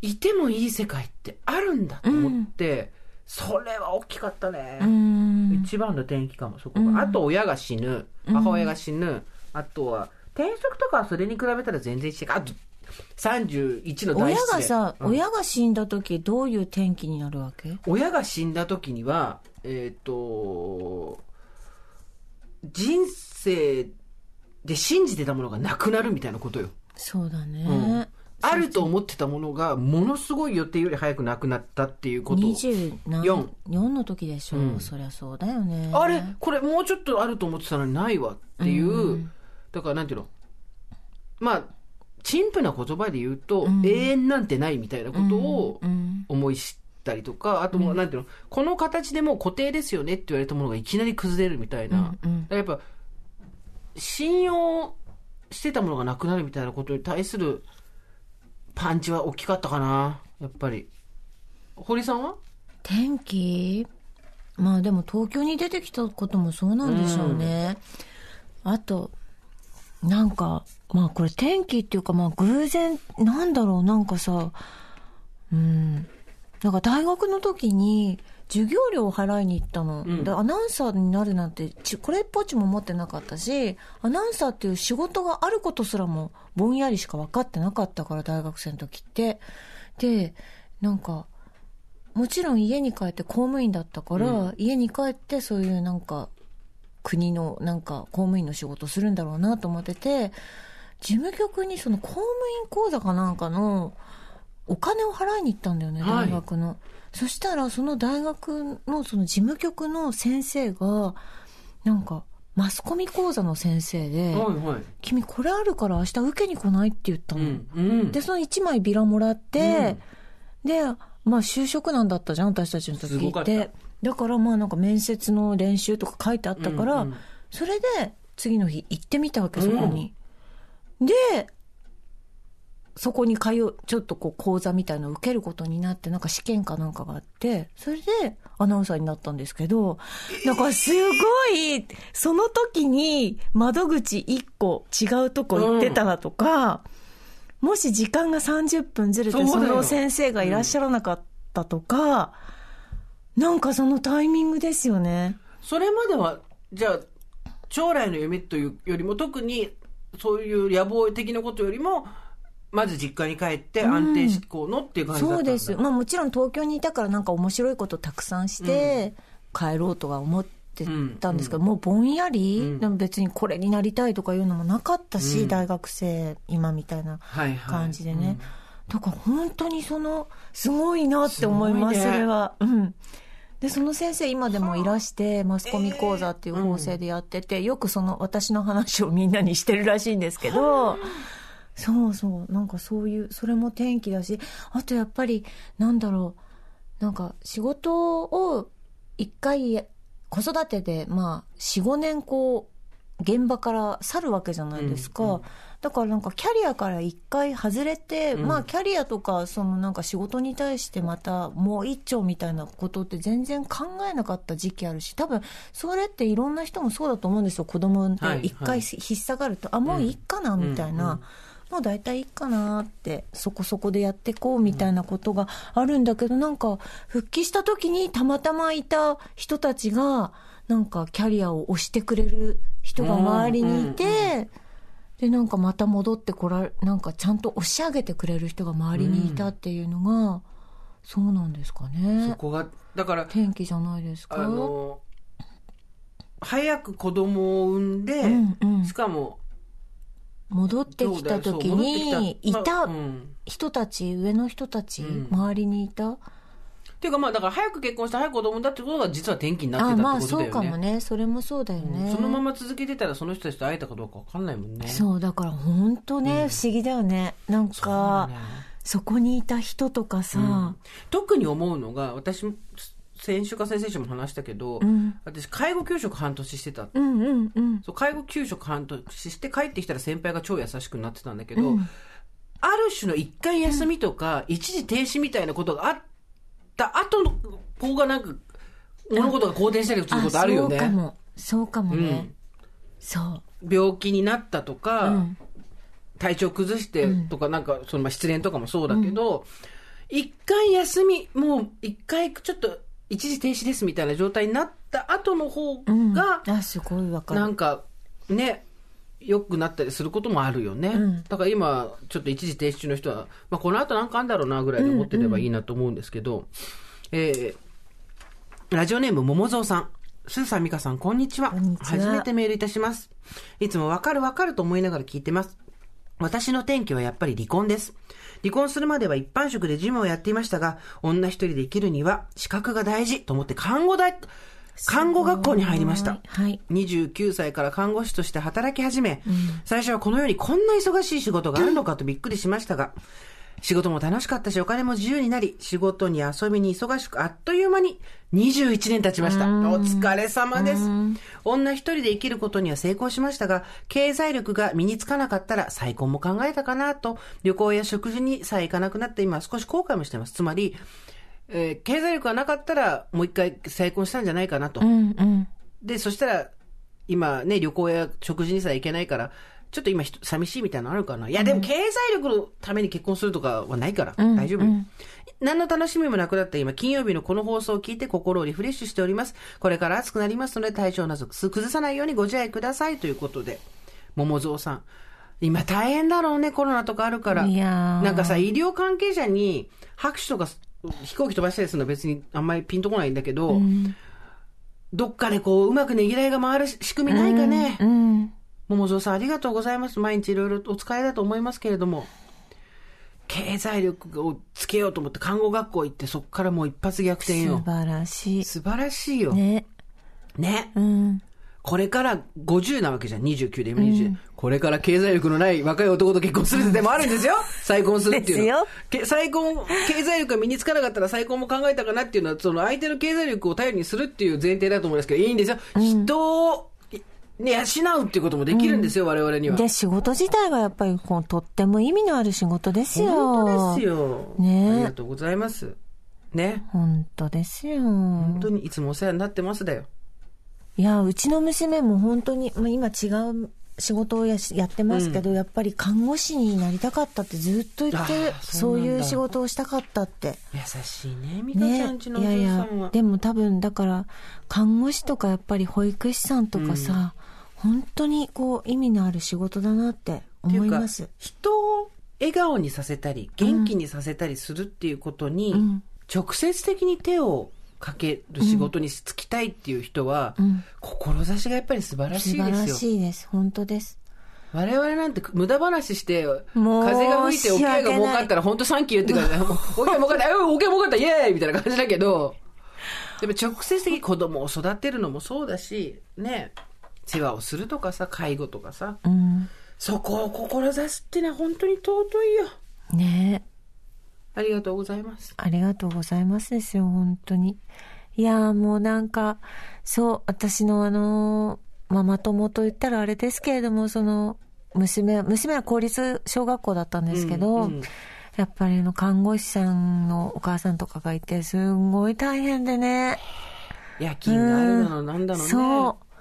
いてもいい世界ってあるんだと思って、それは大きかったね。うん。一番の転機かも、そこが。あと、親が死ぬ。母親が死ぬ。あとは、転職とかはそれに比べたら全然違う。あと、31の大親がさ、うん親が死んだ時どういう天気になるわけ？親が死んだ時には、えっ、と、人生で信じてたものがなくなるみたいなことよ。そうだね。うんあると思ってたものが、ものすごい予定より早くなくなったっていうこと。24四。の時でしょ、う。ん。そりゃそうだよね。あれ？これもうちょっとあると思ってたのにないわっていう、だからなんていうの？まあ、陳腐な言葉で言うと、永遠なんてないみたいなことをうん。思い知ったりとか、あともう、なんていうの、この形でもう固定ですよねって言われたものがいきなり崩れるみたいな。やっぱ、信用してたものがなくなるみたいなことに対するパンチは大きかったかな、やっぱり。堀さんは？天気？まあでも東京に出てきたこともそうなんでしょうね。あと、なんか、まあこれ天気っていうかまあ偶然、なんだろう、なんかさ、うん。なんか大学の時に授業料を払いに行ったの。んでアナウンサーになるなんてち、これっぽっちも思ってなかったし、アナウンサーっていう仕事があることすらもぼんやりしか分かってなかったから、大学生の時って。で、なんか、もちろん家に帰って公務員だったから、家に帰ってそういうなんか国のなんか公務員の仕事するんだろうなと思ってて事務局にその公務員講座かなんかのお金を払いに行ったんだよねはい大学の、そしたらその大学のその事務局の先生がなんかマスコミ講座の先生ではいはい。「君これあるから明日受けに来ない?」って言ったの、うん。うん。で、その1枚ビラもらって、で、まあ就職なんだったじゃん、私たちの時って。だからまあなんか面接の練習とか書いてあったから、うんうんそれで次の日行ってみたわけ、そこに。で、そこに通う、ちょっとこう講座みたいなのを受けることになって、なんか試験かなんかがあって、それでアナウンサーになったんですけど、なんかすごい、その時に窓口1個違うとこ行ってたらとか、もし時間が30分ずれてその先生がいらっしゃらなかったとか、なんかそのタイミングですよね。それまでは、じゃあ、将来の夢というよりも、特にそういう野望的なことよりも、まず実家に帰って安定志向のっていう感じだったんだ、そうです。まあもちろん東京にいたからなんか面白いことたくさんして帰ろうとは思ってたんですけど、もうぼんやり、うん。でも別にこれになりたいとかいうのもなかったし、うん。大学生今みたいなはいはい。感じでね。だから本当にその、すごいなって思います、ね。それは。うん。で、その先生今でもいらして、マスコミ講座っていう法制でやってて、よくその私の話をみんなにしてるらしいんですけど、[laughs] そうそう、なんかそういう、それも転機だし、あとやっぱり、なんだろう、なんか仕事を一回、子育てで、まあ、4、5年こう、現場から去るわけじゃないですか。うんうんだからなんかキャリアから一回外れて、うんまあキャリアとかそのなんか仕事に対してまたもう一丁みたいなことって全然考えなかった時期あるし、多分それっていろんな人もそうだと思うんですよ。子供ってはい一回引っ下がると、あ、もういいかなみたいな。うんうんもう大体いいかなって、そこそこでやっていこうみたいなことがあるんだけど、なんか、復帰した時にたまたまいた人たちが、なんかキャリアを押してくれる人が周りにいて、で、なんかまた戻ってこられ、なんかちゃんと押し上げてくれる人が周りにいたっていうのが、そうなんですかそね。こが、だから、天気じゃないですか？あの、早く子供を産んで、うんうんしかも、戻ってきた時に、いたうん。人たち、上の人たち、うん。周りにいた？っていうかまあだから早く結婚して早く子供だってことが実は転機になってたあってまあそうことだよね。かもね。それもそうだよね、うんそのまま続けてたらその人たちと会えたかどうかわかんないもんね。そうだから本当ね、不思議だよね。なんかね。そこにいた人とかさ、うん。特に思うのが私も先週か先々週も話したけど、うん。私介護休職半年してた。うんうんうん。そう介護休職半年して帰ってきたら先輩が超優しくなってたんだけど、うん。ある種の一回休みとか、一時停止みたいなことがあった後の子がなんか物事が好転したりすることあるよね。そうかも。そうかもね、うん。そう。病気になったとか、うん。体調崩してとか、なんか、その、まあ、失恋とかもそうだけど、一、回休み、もう、一回ちょっと、一時停止ですみたいな状態になった後の方うんが、あすごいわかるなんか、ね、良くなったりすることもあるよね。うんだから今、ちょっと一時停止中の人は、まあ、この後なんかあんだろうな、ぐらいで思ってればいいなと思うんですけど、えー、ラジオネーム、桃蔵さん。すずさん、みかさん、こんにちは。こんにちは初めてメールいたします。いつもわかるわかると思いながら聞いてます。私の転機はやっぱり離婚です。離婚するまでは一般職で事務をやっていましたが、女一人で生きるには資格が大事と思って看護大、看護学校に入りました。はい。29歳から看護師として働き始め、最初はこのようにこんな忙しい仕事があるのかとびっくりしましたが、仕事も楽しかったし、お金も自由になり、仕事に遊びに忙しく、あっという間に21年経ちました。お疲れ様です。女一人で生きることには成功しましたが、経済力が身につかなかったら再婚も考えたかなと、旅行や食事にさえ行かなくなって今少し後悔もしています。つまり、えー経済力がなかったらもう一回再婚したんじゃないかなと。うんうん。で、そしたら、今ね、旅行や食事にさえ行けないから、ちょっと今寂しいみたいなのあるかな？いや、でも経済力のために結婚するとかはないから、大丈夫よ。何の楽しみもなくなった今、金曜日のこの放送を聞いて心をリフレッシュしております。これから暑くなりますので、体調など崩さないようにご自愛くださいということで、桃蔵さん。今大変だろうね、コロナとかあるから。いやーなんかさ、医療関係者に拍手とか飛行機飛ばしたりするのは別にあんまりピンとこないんだけど、どっかでこう、うまくねぎらいが回る仕組みないかね？うん。桃蔵さんありがとうございます。毎日いろいろお使いだと思いますけれども、経済力をつけようと思って看護学校行ってそこからもう一発逆転素よ。晴らしい。素晴らしいよ。ね。ね。うん。これから50なわけじゃん。29で今20、これから経済力のない若い男と結婚するでもあるんですよ。[laughs] 再婚するっていうの。ですよけ再婚、経済力が身につかなかったら再婚も考えたかなっていうのは、その相手の経済力を頼りにするっていう前提だと思いますけど、いいんですよ。人を、ね、養うっていうこともできるんですよ、我々には。で、仕事自体がやっぱりこうとっても意味のある仕事ですよ。本当ですよ。ねありがとうございます。ね。本当ですよ。本当にいつもお世話になってますだよ。いや、うちの娘も本当に、まあ、今違う仕事をやしやってますけど、やっぱり看護師になりたかったってずっと言ってそそういう仕事をしたかったって。優しいね、美香ちねゃんちのおいやいや嬢さんは。でも多分だから看護師とかやっぱり保育士さんとかさ、本当にこう意味のある仕事だなって思います。人を笑顔にさせたり、元気にさせたりするっていうことに、ん。直接的に手をかける仕事に就きたいっていう人は、ん。志がやっぱり素晴らし素晴らいですよ。しいです。本当です。我々なんて無駄話して、風が吹いておけが儲かったら本当サンキューって感じ。で、もうおけが儲かった、うんおけが儲かった、イエーイみたいな感じだけど、でも直接的に子供を育てるのもそうだし、ね、世話をするとかさ、介護とかさ、うんそこを志すってのは本当に尊いよ。ねありがとうございます。ありがとうございますですよ本当にいやーもうなんかそう私のあのママ友と言ったらあれですけれどもその娘娘は公立小学校だったんですけど、うんうんやっぱりあの看護師さんのお母さんとかがいてすんごい大変でね夜勤があるだの、なんだのね。そう。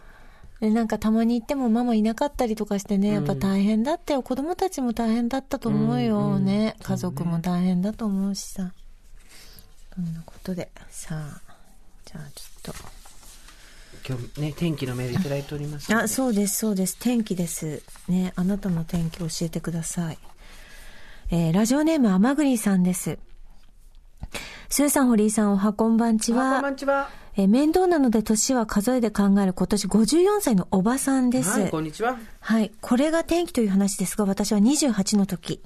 で、なんかたまに行ってもママいなかったりとかしてね、やっぱ大変だったよ。子供たちも大変だったと思うよね。家族も大変だと思うしさ。そんなことで、さあ、じゃあちょっ今日ね、天気のメールいただいております。と。あ、そうです、そうです。天気です。ね、あなたの天気教えてください。えーラジオネーム、あまぐりさんです。スーさん、堀井さん、おはこんばんちあこんは。ばんちは。えー面倒なので年は数えで考える今年54歳のおばさんです。はい、こんにちは。はい。これが転機という話ですが、私は28の時、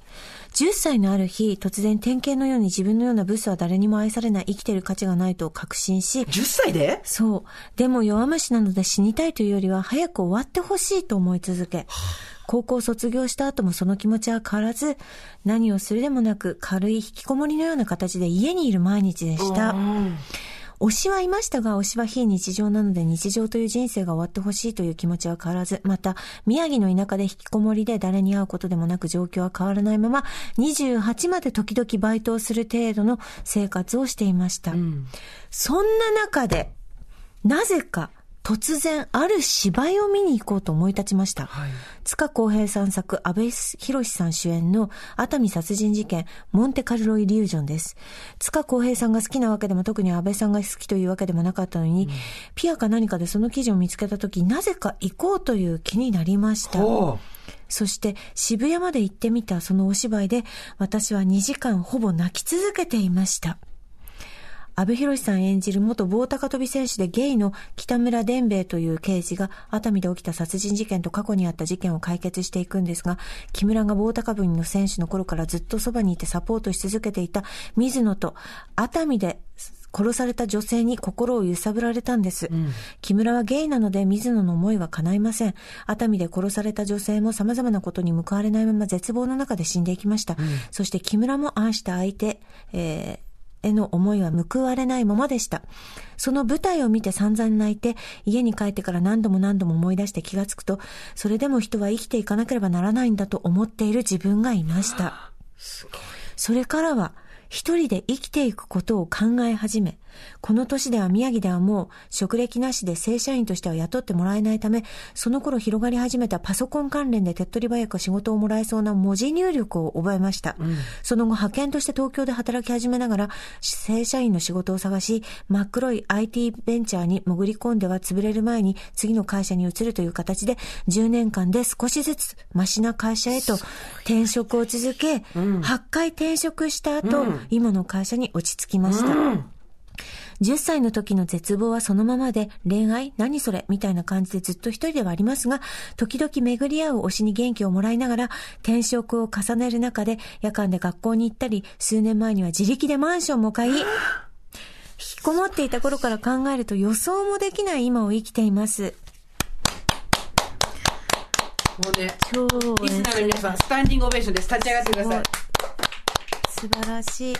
10歳のある日、突然典型のように自分のようなブスは誰にも愛されない、生きてる価値がないと確信し、10歳で？そう。でも弱虫なので死にたいというよりは、早く終わってほしいと思い続け、高校卒業した後もその気持ちは変わらず、何をするでもなく軽い引きこもりのような形で家にいる毎日でした。うん推しはいましたが、推しは非日常なので日常という人生が終わってほしいという気持ちは変わらず、また、宮城の田舎で引きこもりで誰に会うことでもなく状況は変わらないまま、28まで時々バイトをする程度の生活をしていました。そんな中で、なぜか突然ある芝居を見に行こうと思い立ちました。はい。塚公平さん作、安倍博さん主演の熱海殺人事件、モンテカルロイリュージョンです。塚公平さんが好きなわけでも特に安倍さんが好きというわけでもなかったのに、ピアか何かでその記事を見つけた時、なぜか行こうという気になりました。ほそして渋谷まで行ってみたそのお芝居で、私は2時間ほぼ泣き続けていました。安倍博さん演じる元棒高跳び選手でゲイの北村伝兵衛という刑事が熱海で起きた殺人事件と過去にあった事件を解決していくんですが、木村が棒高跳びの選手の頃からずっとそばにいてサポートし続けていた水野と熱海で殺された女性に心を揺さぶられたんです。木村はゲイなので水野の思いは叶いません。熱海で殺された女性も様々なことに報われないまま絶望の中で死んでいきました。そして木村も愛した相手、えーへの思いは報われないままでした。その舞台を見て散々泣いて、家に帰ってから何度も何度も思い出して気がつくと、それでも人は生きていかなければならないんだと思っている自分がいました。それからは、一人で生きていくことを考え始め、この年では宮城ではもう職歴なしで正社員としては雇ってもらえないため、その頃広がり始めたパソコン関連で手っ取り早く仕事をもらえそうな文字入力を覚えました。その後派遣として東京で働き始めながら、正社員の仕事を探し、真っ黒い IT ベンチャーに潜り込んでは潰れる前に次の会社に移るという形で、10年間で少しずつマシな会社へと転職を続け、8回転職した後、今の会社に落ち着きました。10歳の時の絶望はそのままで、恋愛？何それ？みたいな感じでずっと一人ではありますが、時々巡り合う推しに元気をもらいながら、転職を重ねる中で、夜間で学校に行ったり、数年前には自力でマンションも買い、引きこもっていた頃から考えると予想もできない今を生きています。もうね、超リスナーの皆さん、スタンディングオベーションです。立ち上がってください。素晴らしい。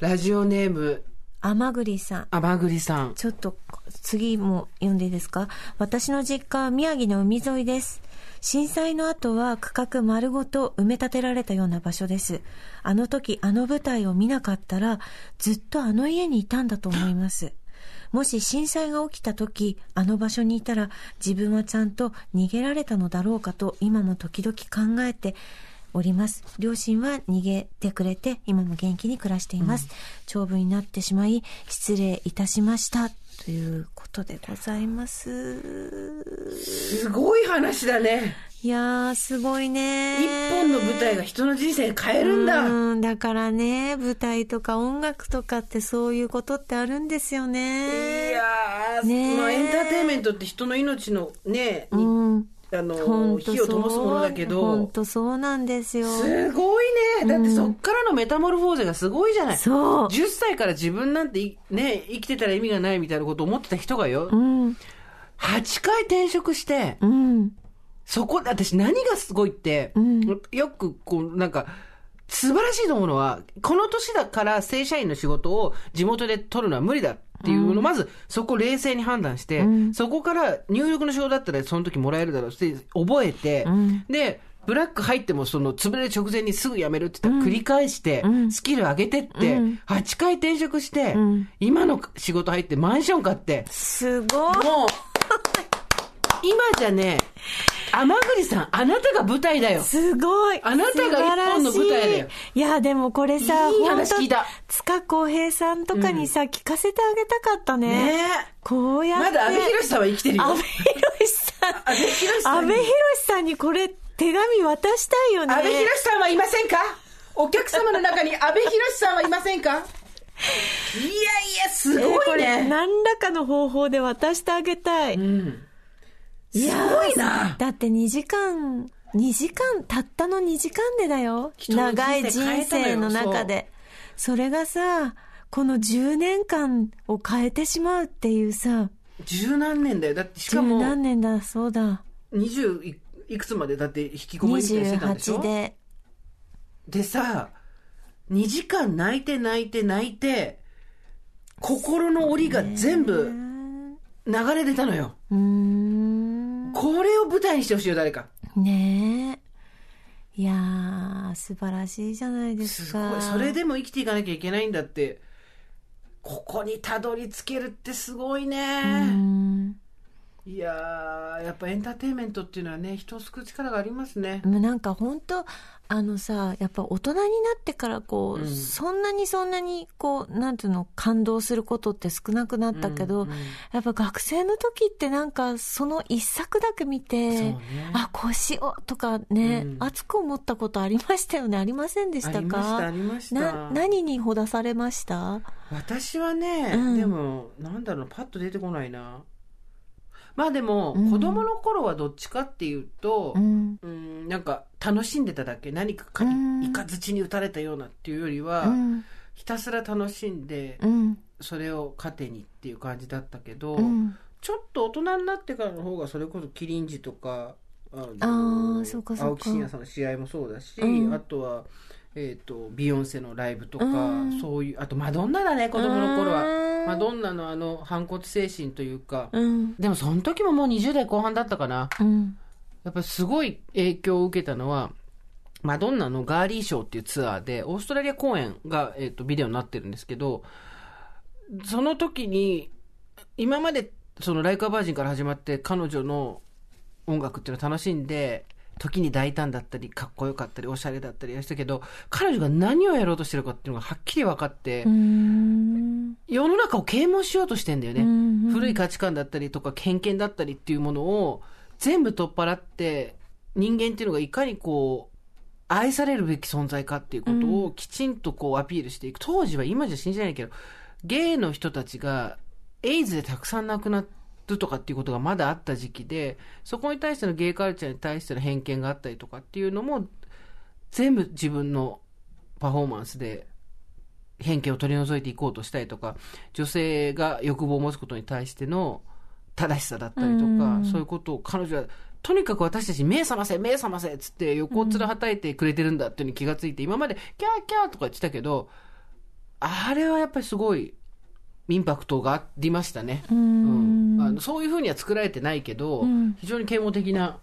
ラジオネーム、甘栗さん。甘栗さん。ちょっと次も読んでいいですか？私の実家は宮城の海沿いです。震災の後は区画丸ごと埋め立てられたような場所です。あの時あの舞台を見なかったらずっとあの家にいたんだと思います。もし震災が起きた時、あの場所にいたら自分はちゃんと逃げられたのだろうかと今も時々考えております。両親は逃げてくれて今も元気に暮らしています。長文になってしまい失礼いたしました。ということでございます。すごい話だね。いやー、すごいね。一本の舞台が人の人生変えるんだ。うん、だからね、舞台とか音楽とかってそういうことってあるんですよいね。やー、ねエンターテインメントって人の命のね、にうん。あほの、火を灯すものだけど、ほんとそうなんですよ。すごいね。だってそっからのメタモルフォーゼがすごいじゃない。そう。10歳から自分なんていね、生きてたら意味がないみたいなことを思ってた人がよ、うん。8回転職して、うん。そこ、私何がすごいって、うんよくこう、なんか、素晴らしいと思うのは、この年だから正社員の仕事を地元で取るのは無理だっていうの、まずそこ冷静に判断して、うん。そこから入力の仕事だったらその時もらえるだろうって覚えて、うん。で、ブラック入ってもその潰れる直前にすぐ辞めるって言ったら繰り返して、うん。スキル上げてって、うん。8回転職して、うん。今の仕事入ってマンション買って、すごい。もう、[laughs] 今じゃね、甘栗さん、あなたが舞台だよ。すごい。あなたが一本の舞台だよいいや、でもこれさ、いい話聞いた塚公平さんとかにさ、聞かせてあげたかったね。ねこうやって。まだ阿部寛さんは生きてるよ。阿部寛さん。阿部寛さんに阿部寛さんにこれ、手紙渡したいよね。阿部寛さんはいませんか？お客様の中に阿部寛さんはいませんか？いやいや、すごいね。何らかの方法で渡してあげたい。うん。すいやごいな。だって2時間、2時間、たったの2時間でだよ。長い人生の中で。それがさ、この10年間を変えてしまうっていうさ、十何年だよ。だってし十かも、何年だ、そうだ。二十いいくつまでだって引きこもりみたいにしてたんでしょ？28で。でさ、2時間泣いて泣いて泣いて、心の檻が全部流れ出たのよ。うーん。これを舞台にしてほしいよ、誰か。ねえ。いやー、素晴らしいじゃないですか。すごい。それでも生きていかなきゃいけないんだって。ここにたどり着けるってすごいうね。ん。いやー、やっぱエンターテインメントっていうのはね、人を救う力がありますね。もうなんか本当あのさやっぱ大人になってからこう、うん。そんなにそんなにこうなんていうの感動することって少なくなったけど、うんうんやっぱ学生の時ってなんかその一作だけ見て、ね。あこうしようとかね、うん。熱く思ったことありましたよね。ありませんでしたか？ありました、ありました。な何にほだされました？私はね、うん。でも、なんだろう、パッと出てこないな。まあでも、うん。子供の頃はどっちかっていうとう、ん。うん、なんか楽しんでただけ、何かかうん。いかずちに打たれたようなっていうよりは、うん。ひたすら楽しんで、うん。それを糧にっていう感じだったけど、うん。ちょっと大人になってからの方がそれこそキリンジとかああのーそうかそうか。青木真也さんの試合もそうだし、うん。あとは、えー、とビヨンセのライブとか、うん。そういうあとマドンナだね子供の頃は。うん。マドンナのあの反骨精神というか、うん。でもその時ももう20代後半だったかな。うん。やっぱりすごい影響を受けたのはマドンナのガーリーショーっていうツアーでオーストラリア公演が、えー、とビデオになってるんですけどその時に今までそのライカーバージンから始まって彼女の音楽っていうのを楽しんで時に大胆だったりかっこよかったりおしゃれだったりやしたけど彼女が何をやろうとしてるかっていうのがはっきり分かって、うん。世の中を啓蒙しようとしてんだよね、うん。古い価値観だったりとか偏見だったりっていうものを全部取っ払って人間っていうのがいかにこう愛されるべき存在かっていうことをきちんとこうアピールしていく。当時は今じゃ信じられないけどゲイの人たちがエイズでたくさん亡くなるとかっていうことがまだあった時期でそこに対してのゲイカルチャーに対しての偏見があったりとかっていうのも全部自分のパフォーマンスで偏見を取り除いていこうとしたりとか女性が欲望を持つことに対しての正しさだったりとか、うん。そういうことを彼女はとにかく私たちに目覚ませ目覚ませっつって横を面はたいてくれてるんだっていうのに気がついて今までキャーキャーとか言ってたけどあれはやっぱりすごいインパクトがありましたね、ううん。ん。あのそういうふうには作られてないけど、うん。非常に啓蒙的な、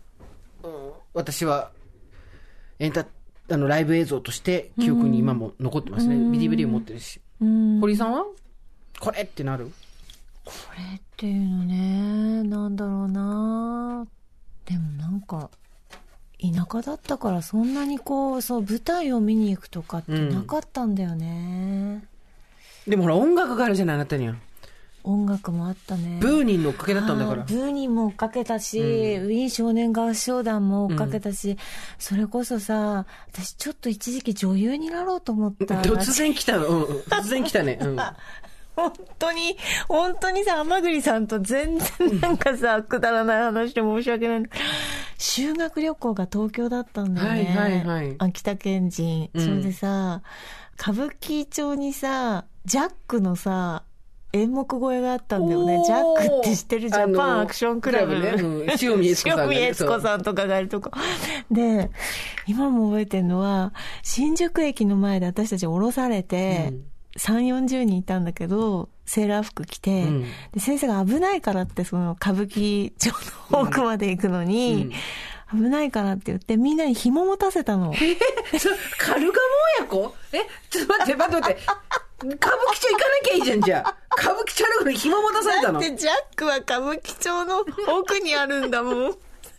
うん私はエンタあのライブ映像として記憶に今も残ってますね、うん。DVD 持ってるし。うん。堀井さんは？これってなる？これっていうのね、なんだろうな。でもなんか、田舎だったからそんなにこう、そう、舞台を見に行くとかってなかったんだよね。でもほら音楽があるじゃないあなたには。音楽もあったね。ブーニンのおかげだったんだから。ブーニンも追っかけたし、ウィーン少年合唱団も追っかけたし、それこそさ、私ちょっと一時期女優になろうと思ったら突然来たの、うんうん、突然来たね、うん、本当に、本当にさ、天栗さんと全然なんかさ、くだらない話で申し訳ない。修学旅行が東京だったんだよね。はいはいはい。秋田県人。うん。それでさ、歌舞伎町にさ、ジャックのさ、演目小屋があったんだよね。ジャックって知ってるジャパンアクションクラブ。ね。うん塩見悦子さんがね。[laughs] 塩見悦子さんとかがいるとこ。で、今も覚えてるのは、新宿駅の前で私たち降ろされて、うん。3、40人いたんだけど、セーラー服着て、うん。で先生が危ないからって、その歌舞伎町の奥まで行くのに、危ないからって言って、みんなに紐持たせたの。そカルガモ親子？えちょっと待って待って待って歌舞伎町行かなきゃいいじゃんじゃあ。[laughs] 歌舞伎町のに紐持たされたの。で、ジャックは歌舞伎町の奥にあるんだもん。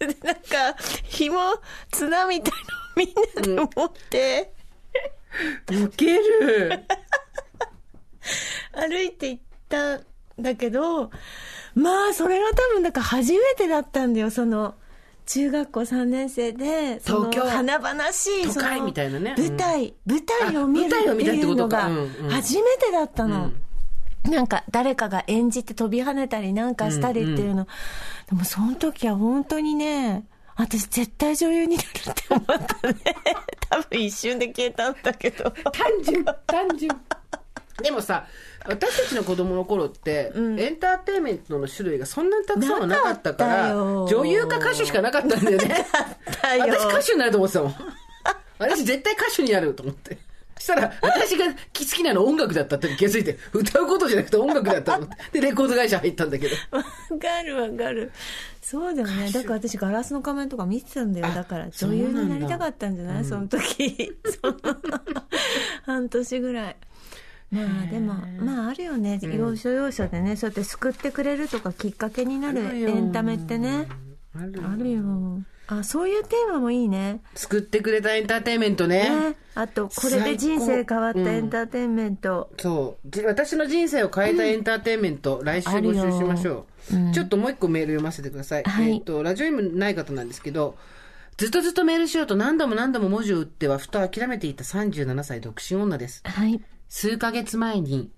[laughs] なんか、紐、綱みたいのをみんなで持って、ウケる。[laughs] 歩いて行ったんだけど、まあ、それが多分、なんか初めてだったんだよ、その、中学校3年生で、その東京華々しい、都会？みたいなね。舞台、舞台を見るあ舞台を見たっていうのが初めてだったの。なんか誰かが演じて飛び跳ねたりなんかしたりっていうの。でもその時は本当にね、私絶対女優になるって思ったね。[laughs] 多分一瞬で消えたんだけど。単純単純。でもさ私たちの子供の頃って、エンターテインメントの種類がそんなにたくさんはなかったからよ。女優か歌手しかなかったんだよね。[laughs] 私歌手になると思ってたもん。私絶対歌手になると思って。そしたら私が好きなの音楽だったって気がついて歌うことじゃなくて音楽だったと思って。でレコード会社入ったんだけど。わかるわかる。そうだよね。だから私ガラスの仮面とか見てたんだよ。だから女優になりたかったんじゃない？その時。その [laughs] 半年ぐらい。まあでも、まああるよね。要所要所でね、そうやって救ってくれるとかきっかけになるエンタメってね。あるあるよ。あ、そういうテーマもいいね。作ってくれたエンターテインメントね。ね。あと、これで人生変わったエンターテインメント。そう。じ私の人生を変えたエンターテインメント、来週募集しましょう、ちょっともう一個メール読ませてください、はい。えっとラジオネームない方なんですけどずっとずっとメールしようと何度も何度も文字を打ってはふと諦めていた37歳独身女です。はい。数ヶ月前に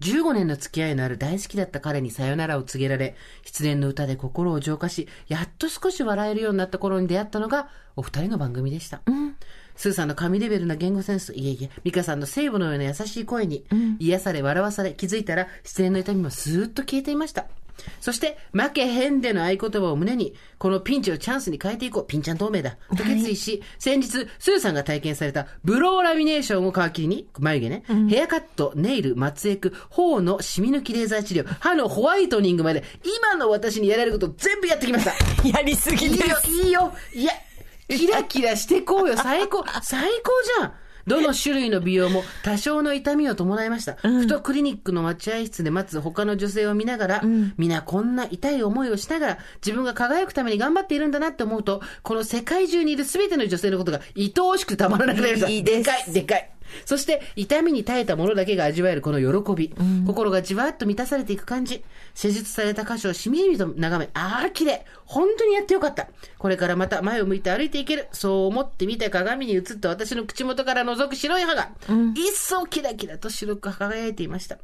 15年の付き合いのある大好きだった彼にさよならを告げられ、失恋の歌で心を浄化し、やっと少し笑えるようになった頃に出会ったのがお二人の番組でした。スーさんの神レベルな言語センスと、いえいえ、ミカさんの聖母のような優しい声に、癒され、笑わされ、気づいたら、失恋の痛みもスーッと消えていました。そして、負けへんでの合言葉を胸に、このピンチをチャンスに変えていこう。ピンちゃん透明だ。と決意し、先日、スーさんが体験されたブローラミネーションを皮切りに、眉毛ね、ヘアカット、ネイル、松エク、頬の染み抜きレーザー治療、歯のホワイトニングまで、今の私にやられること全部やってきました。[laughs] やりすぎいいよです。、いいよ。いや、キラキラしてこうよ。最高、最高じゃん。どの種類の美容も多少の痛みを伴いました。ふとクリニックの待合室で待つ他の女性を見ながら、皆こんな痛い思いをしながら、自分が輝くために頑張っているんだなって思うと、この世界中にいる全ての女性のことが愛おしくてたまらなくなりました。いいでかい、でかい。そして、痛みに耐えた者だけが味わえるこの喜び。心がじわっと満たされていく感じ。施術された箇所をしみじみと眺め、ああ、綺麗。本当にやってよかった。これからまた前を向いて歩いていける。そう思って見た鏡に映った私の口元から覗く白い歯が、一層キラキラと白く輝いていました。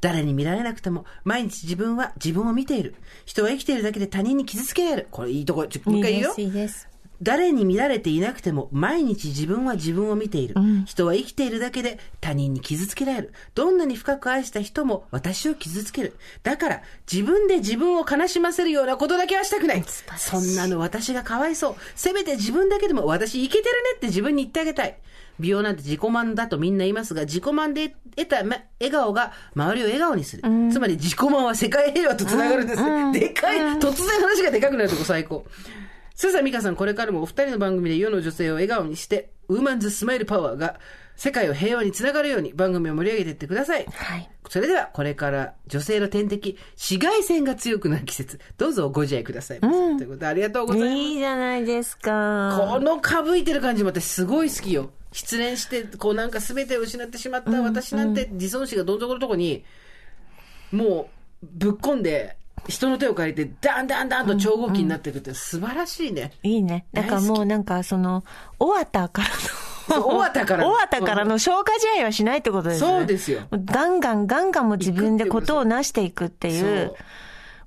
誰に見られなくても、毎日自分は自分を見ている。人は生きているだけで他人に傷つけられる。これいいとこ、もう一回言うよ。いいです。誰に見られていなくても毎日自分は自分を見ている。人は生きているだけで他人に傷つけられる。どんなに深く愛した人も私を傷つける。だから自分で自分を悲しませるようなことだけはしたくない。そんなの私がかわいそう。せめて自分だけでも私いけてるねって自分に言ってあげたい。美容なんて自己満だとみんな言いますが、自己満で得たま笑顔が周りを笑顔にする。つまり自己満は世界平和と繋がるんです。でかい、突然話がでかくなるとこ最高。スーさん、ミカさん、これからもお二人の番組で世の女性を笑顔にして、ウーマンズスマイルパワーが世界を平和につながるように番組を盛り上げていってください。はい。それでは、これから女性の天敵、紫外線が強くなる季節、どうぞご自愛くださいませ。ということで、ありがとうございます。いいじゃないですか。このかぶいてる感じも私すごい好きよ。失恋して、こうなんか全てを失ってしまった私なんて自尊心がどん底のとこに、もうぶっ込んで、人の手を借りて、ダンダンダンと超合金になっていくって素晴らしいね。いいね。だからもうなんかその、終わったからの。終わったからの終わったからの消化試合はしないってことですね。そうですよ。ガンガンガンガンも自分でことを成していくっていそうう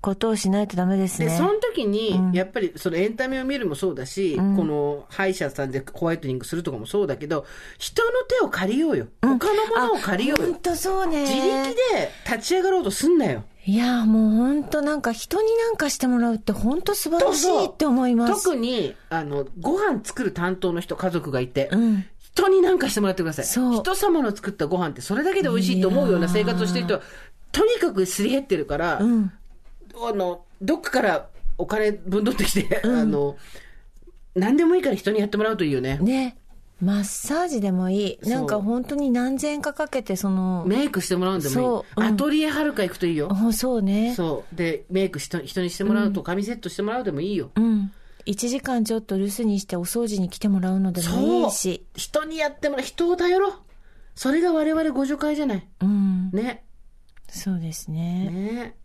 ことをしないとダメですで、ね。その時に、やっぱりそのエンタメを見るもそうだし、この歯医者さんでホワイトニングするとかもそうだけど、人の手を借りようよ。他のものを借りようよ。ほんとそうね。自力で立ち上がろうとすんなよ。いや、もう本当なんか人になんかしてもらうって本当素晴らしいって思います。特に、あの、ご飯作る担当の人、家族がいて、うん。人になんかしてもらってください。人様の作ったご飯ってそれだけで美味しいと思うような生活をしてる人は、とにかくすり減ってるから、うん。あの、どっかからお金分取ってきて、あの、何でもいいから人にやってもらうといいよね。ね。マッサージでもいい。なんか本当に何千円かかけて、その、メイクしてもらうんでもいい。そううんアトリエはるか行くといいよ。あそうね。そう。で、メイク人人にしてもらうと、髪セットしてもらうでもいいよ。うん。1時間ちょっと留守にしてお掃除に来てもらうのでもいいし。人にやってもらう。人を頼ろう。それが我々ご助会じゃない。うん。ね。そうですね。ね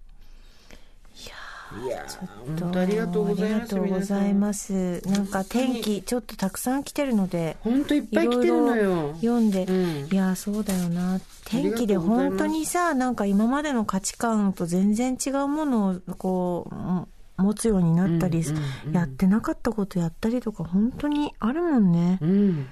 いやー本当ありがとうございます。ありがとうございます。なんか天気ちょっとたくさん来てるので、本当いっぱい来てるのよ。読んで、うんいや、そうだよな。天気で本当にさ、なんか今までの価値観と全然違うものをこう、も持つようになったり、うんうんうんやってなかったことやったりとか本当にあるもんね。うん。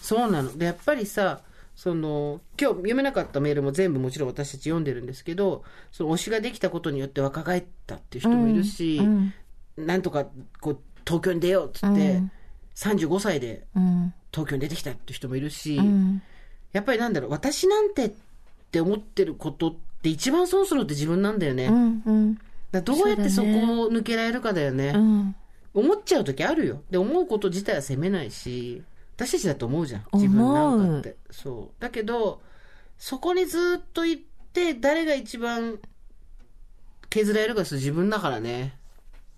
そうなの。で、やっぱりさ、その、今日読めなかったメールも全部もちろん私たち読んでるんですけど、その推しができたことによって若返ったっていう人もいるし、うん。なんとかこう東京に出ようっつって、うん35歳でうん。東京に出てきたっていう人もいるし、うん。やっぱりなんだろう、私なんてって思ってることって一番損するのって自分なんだよね。うん。うん。らどうやってそこを抜けられるかだよね。うん。思っちゃう時あるよ。で、思うこと自体は責めないし、私たちだと思うじゃん。自分なんかって。そう。だけど、そこにずっと行って、誰が一番削られるかする自分だからね。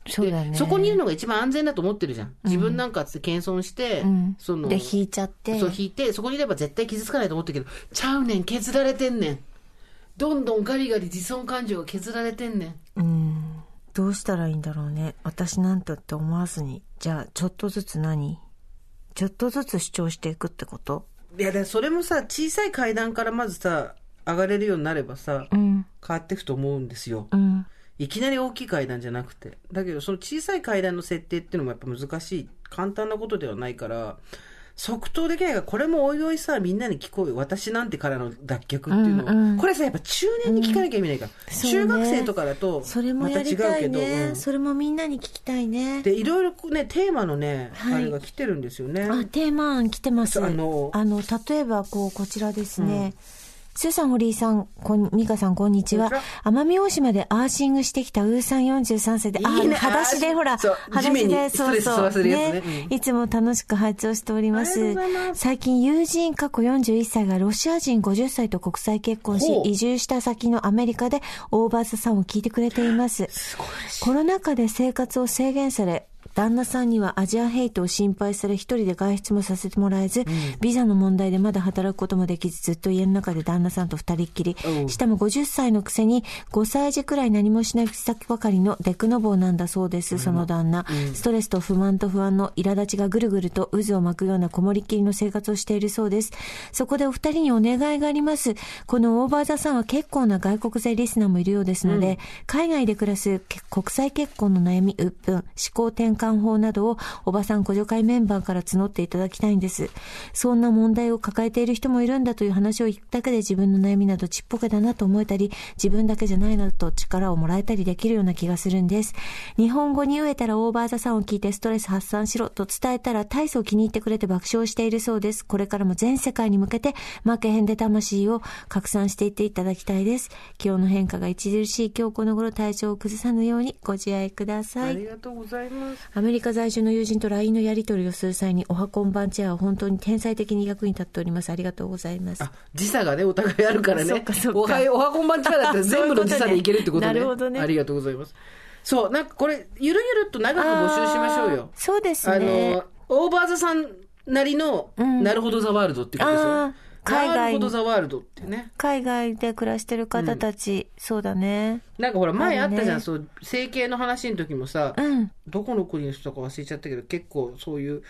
そうだね。でそこにいるのが一番安全だと思ってるじゃん。自分なんかって謙遜して、うん。その、で、引いちゃって。そう引いて、そこにいれば絶対傷つかないと思ってるけど、ちゃうねん、削られてんねん。どんどんガリガリ自尊感情が削られてんねん。うん。どうしたらいいんだろうね。私なんとって思わずに。じゃあ、ちょっとずつ何？ちょっとずつ主張していくってこと？いや、それもさ、小さい階段からまずさ、上がれるようになればさ、うん。変わっていくと思うんですよ。うん。いきなり大きい階段じゃなくて。だけど、その小さい階段の設定っていうのもやっぱ難しい。簡単なことではないから、即答できないから、これもおいおいさ、みんなに聞こうよ。私なんてからの脱却っていうのを。うんうんこれさ、やっぱ中年に聞かなきゃ意味ないから。そうね中学生とかだと、それもまた違うけど。ね、うんそれもみんなに聞きたいね。で、いろいろね、テーマのね、はいあれが来てるんですよね。あ、テーマ案来てます。そうああのの、例えば、こう、こちらですね。スーさん、堀井さん、こん、ミカさん、こんにちは。奄美大島でアーシングしてきたウーさん43歳で、いいね。あ、裸足で、ほら、そう裸足で、ストレス吸わせるやつね。うん。いつも楽しく拝聴しております。最近、友人過去41歳がロシア人50歳と国際結婚し移住した先のアメリカでオーバーザさんを聞いてくれています。す。コロナ禍で生活を制限され、旦那さんにはアジアヘイトを心配され一人で外出もさせてもらえず、ビザの問題でまだ働くこともできずずっと家の中で旦那さんと二人っきりう。んしかも50歳のくせに5歳児くらい何もしない口先ばかりのデクノボーなんだそうです、その旦那。ストレスと不満と不安の苛立ちがぐるぐると渦を巻くようなこもりっきりの生活をしているそうです。そこでお二人にお願いがあります。このオーバーザさんは結構な外国勢リスナーもいるようですので、海外で暮らすけ国際結婚の悩み、鬱憤、思考転換法などをおばさん補助会メンバーから募っていただきたいんです。そんな問題を抱えている人もいるんだという話を聞くだけで自分の悩みなどちっぽけだなと思えたり、自分だけじゃないなと力をもらえたりできるような気がするんです。日本語に飢えたらオーバーザさんを聞いてストレス発散しろと伝えたら体操気に入ってくれて爆笑しているそうです。これからも全世界に向けて負けへんで魂を拡散していっていただきたいです。気温の変化が著しい今日この頃体調を崩さぬようにご自愛くださいあり。がとうございます。アメリカ在住の友人と LINE のやり取りをする際に、おはこんばんチェアは本当に天才的に役に立っております。ありがとうございます。あ、時差がね、お互いあるから [laughs] そうねかそう。かおはおはこんばんちはだったら全部の時差でいけるってことね。なるほどねありがとうございます。そう、なんかこれ、ゆるゆるっと長く募集しましょうよ。そうですあねの。、オーバーザさんなりの、んなるほどザワールドってことですよ。海外なるほどザワールドってね。海外で暮らしてる方たち、そうだね。なんかほら、前あったじゃん、ねそう、整形の話の時もさ、うん。どこの国の人か忘れちゃったけど、結構そういう、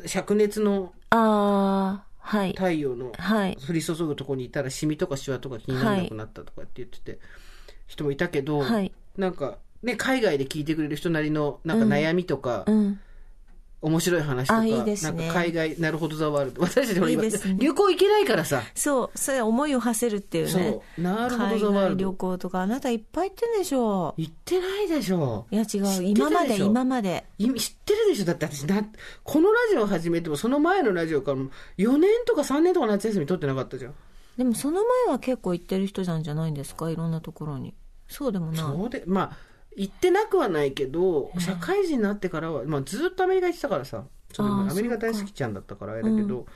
灼熱のああ、はい。太陽のはい。降り注ぐとこにいたらシミとかシワとか気にならなくなったとかって言ってて、人もいたけど、はいなんかね、海外で聞いてくれる人なりのなんか悩みとか、うん。面白い話とか、あいいねなんか海外、なるほどザワールド。私たちほら今、いいね旅行行けないからさ、そう、それ思いを馳せるっていうね。そう、なるほど海ザワールド。外旅行とか、あなたいっぱい行ってんでしょ。行ってないでしょ。いや違う、た今まで、今まで。今知ってるでしょだって私な、このラジオを始めても、その前のラジオからも、4年とか3年とか夏休み取ってなかったじゃん。でもその前は結構行ってる人なんじゃないんですか？いろんなところに。そうでもない。そうで、まあ、行ってなくはないけど、社会人になってからは、まあ、ずっとアメリカ行ってたからさ、それアメリカ大好きちゃんだったからあれだけど、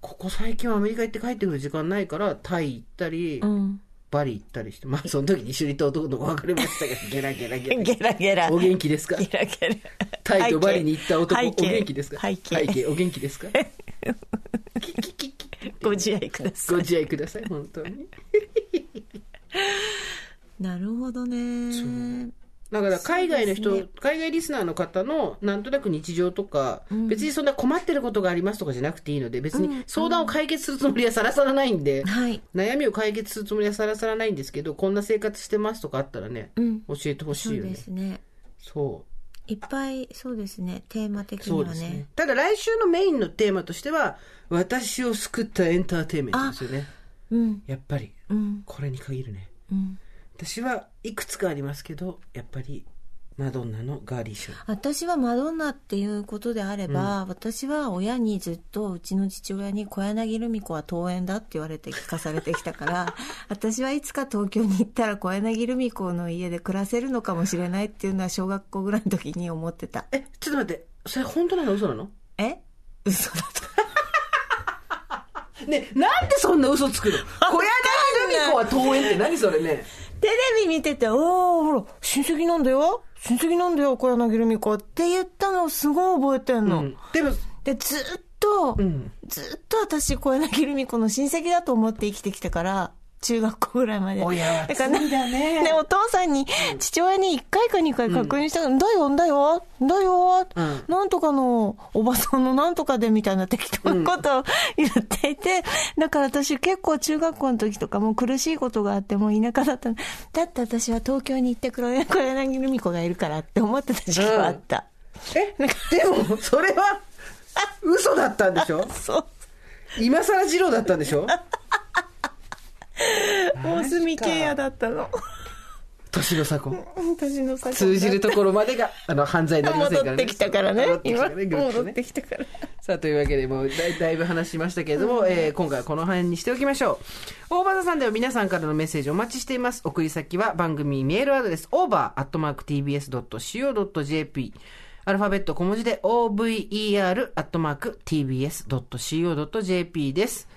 ここ最近はアメリカ行って帰ってくる時間ないから、タイ行ったり、うん。バリ行ったりして、まあ、その時に一緒にいた男の子別れましたけど、[laughs] ゲラゲラゲラ。ゲラゲラ。お元気ですか？ゲラゲラ。タイとバリに行った男、お元気ですか？背景。お元気ですか？[laughs] キキキキご自愛ください。ご自愛ください、本当に。[laughs] なるほどね。だから海外の人、そうです海外リスナーの方のなんとなく日常とか、別にそんな困ってることがありますとかじゃなくていいので、別に相談を解決するつもりはさらさらないんで、はい。悩みを解決するつもりはさらさらないんですけど、こんな生活してますとかあったらね、うん。教えてほしそでいうよね。すね。そう。いっぱい、そうですね。テーマ的にはねね。。ただ来週のメインのテーマとしては、私を救ったエンターテインメントですよね。うん。やっぱり、うん。これに限るね。うん。私はいくつかありますけど、やっぱり、マドンナのガーリーショー。私はマドンナっていうことであれば、私は親にずっとうちの父親に小柳ルミ子は桃園だって言われて聞かされてきたから [laughs] 私はいつか東京に行ったら小柳ルミ子の家で暮らせるのかもしれないっていうのは小学校ぐらいの時に思ってた。え、ちょっと待って、それ本当なの嘘なの？え？嘘だと。[laughs] ね、なんでそんな嘘つくの？[laughs] 小柳ルミ子は桃園って何それね？テレビ見てて、おー、ほら、親戚なんだよ親戚なんだよ、小柳ルミ子って言ったのをすごい覚えてんの。うんでも、で、ずっと、うん。ずっと私、小柳ルミ子の親戚だと思って生きてきたから、中学校ぐらいまで。親はだからねで、お父さんに、父親に1回か2回確認したから、だよ、だよ、だよ、うん。なんとかの、おばさんのなんとかでみたいな適当なことを言っていて、だから私結構中学校の時とかもう苦しいことがあってもう田舎だったの。だって私は東京に行って黒柳ルミ子がいるからって思ってた時期があった。え、でも、それは、[laughs] 嘘だったんでしょ？そう。今更二郎だったんでしょ？[laughs] 大隅慶也だったの。年の差婚。私のさ通じるところまでが、あの、犯罪になりませんからね。戻ってきたからね戻っ。てきた今、戻っねてきたから。さあ、というわけで、もうだいだいぶ話しましたけれども、えー今回はこの辺にしておきましょう。大場座さんでは皆さんからのメッセージお待ちしています。送り先は番組メールアドレス、over.tbs.co.jp。アルファベット小文字で over.tbs.co.jp です。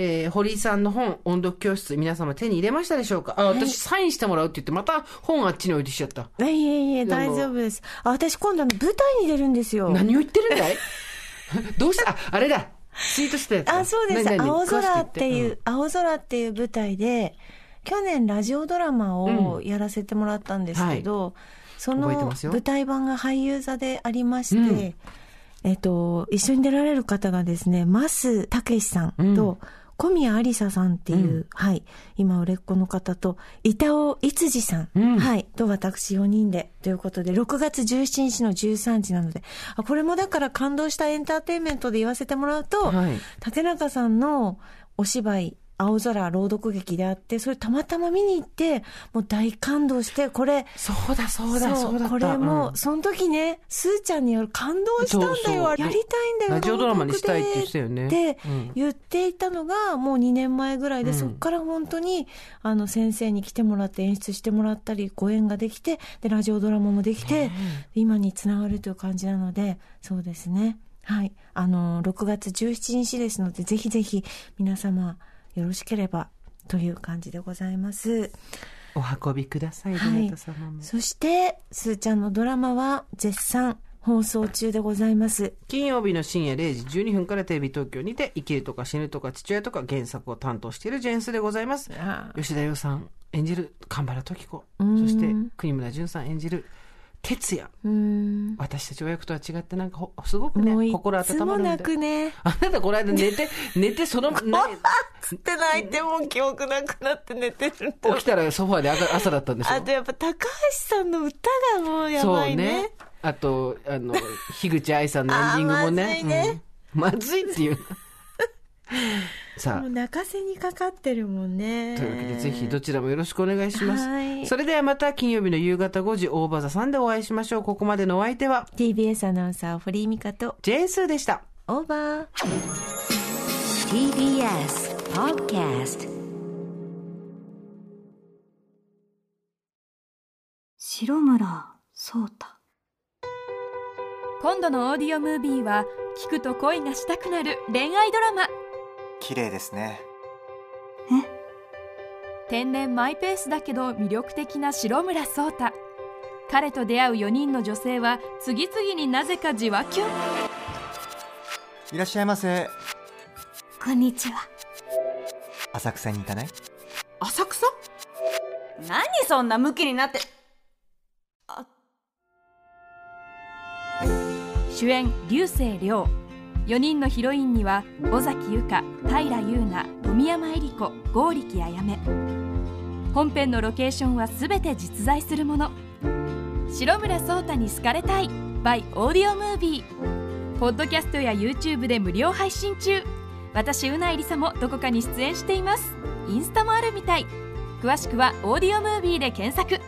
えー、堀井さんの本、音読教室、皆様手に入れましたでしょうか？あ、私サインしてもらうって言って、また本あっちに置いてきちゃった。いえいえいえ、大丈夫です。あ、私今度舞台に出るんですよ。何を言ってるんだい？[laughs] どうした？あ、あれだ。ツイートしたやつ。あ、そうです。青空っていう、詳しく青空っていう舞台で、去年ラジオドラマをやらせてもらったんですけど、その覚えてますよ舞台版が俳優座でありまして、うんえっと、一緒に出られる方がですね、増武さんと、小宮ありささんっていう、はい、今売れっ子の方と、板尾いつじさん、うん。はい、と私4人で、ということで、6月17日の13時なので、あ、これもだから感動したエンターテインメントで言わせてもらうと、はい。竹中さんのお芝居、青空朗読劇であって、それたまたま見に行って、もう大感動して、これ、そうだ、そうだ、そうだ。これも、うん。その時ね、すーちゃんによる感動したんだよ、やりたいんだよ、ラジオドラマにしたいって言ってたよね。ってうん。言っていたのが、もう2年前ぐらいで、うん。そっから本当に、あの、先生に来てもらって演出してもらったり、ご縁ができて、で、ラジオドラマもできて、今につながるという感じなので、そうですね。はい。あの、6月17日ですので、ぜひぜひ皆様よろしければという感じでございます。お運びください、はい。そして、すーちゃんのドラマは絶賛放送中でございます。金曜日の深夜0時12分からテレビ東京にて、生きるとか死ぬとか父親とか原作を担当しているジェーンスでございます。あ吉田洋さん演じる神原時子。んそして、国村淳さん演じる哲也。うーん。私たち親子とは違ってなんかほ、すごくね心つも泣温まるんで。くね。あなたこの間寝て、[laughs] 寝てその、なつって泣いてもう記憶なくなって寝てる起きたらソファーで朝朝だったんでしょ？あとやっぱ高橋さんの歌がもうやばいね。あと、あの、樋口愛さんのエンディングもね。[laughs] まずいねうんまずいっていう。[laughs] さもう泣かせにかかってるもんね。あ、というわけでぜひどちらもよろしくお願いします。はいそれではまた金曜日の夕方5時、大場座さんでお会いしましょう。ここまでのお相手は、TBS アナウンサー、堀井美香と、ジェーンスーでした。オーバー。TBS Podcast 白村聡太今度のオーディオムービーは聞くと恋がしたくなる恋愛ドラマ綺麗ですね。天然マイペースだけど魅力的な白村聡太。彼と出会う4人の女性は次々になぜかじわキュンいらっしゃいませ。こんにちは。浅草に行かない？浅草？何そんなムキになって。主演流星涼4人のヒロインには尾崎由香平優奈富山恵里子剛力あやめ本編のロケーションは全て実在するもの。白村聡太に好かれたい by オーディオムービーポッドキャストや YouTube で無料配信中。私うないりさもどこかに出演しています。インスタもあるみたい。詳しくはオーディオムービーで検索。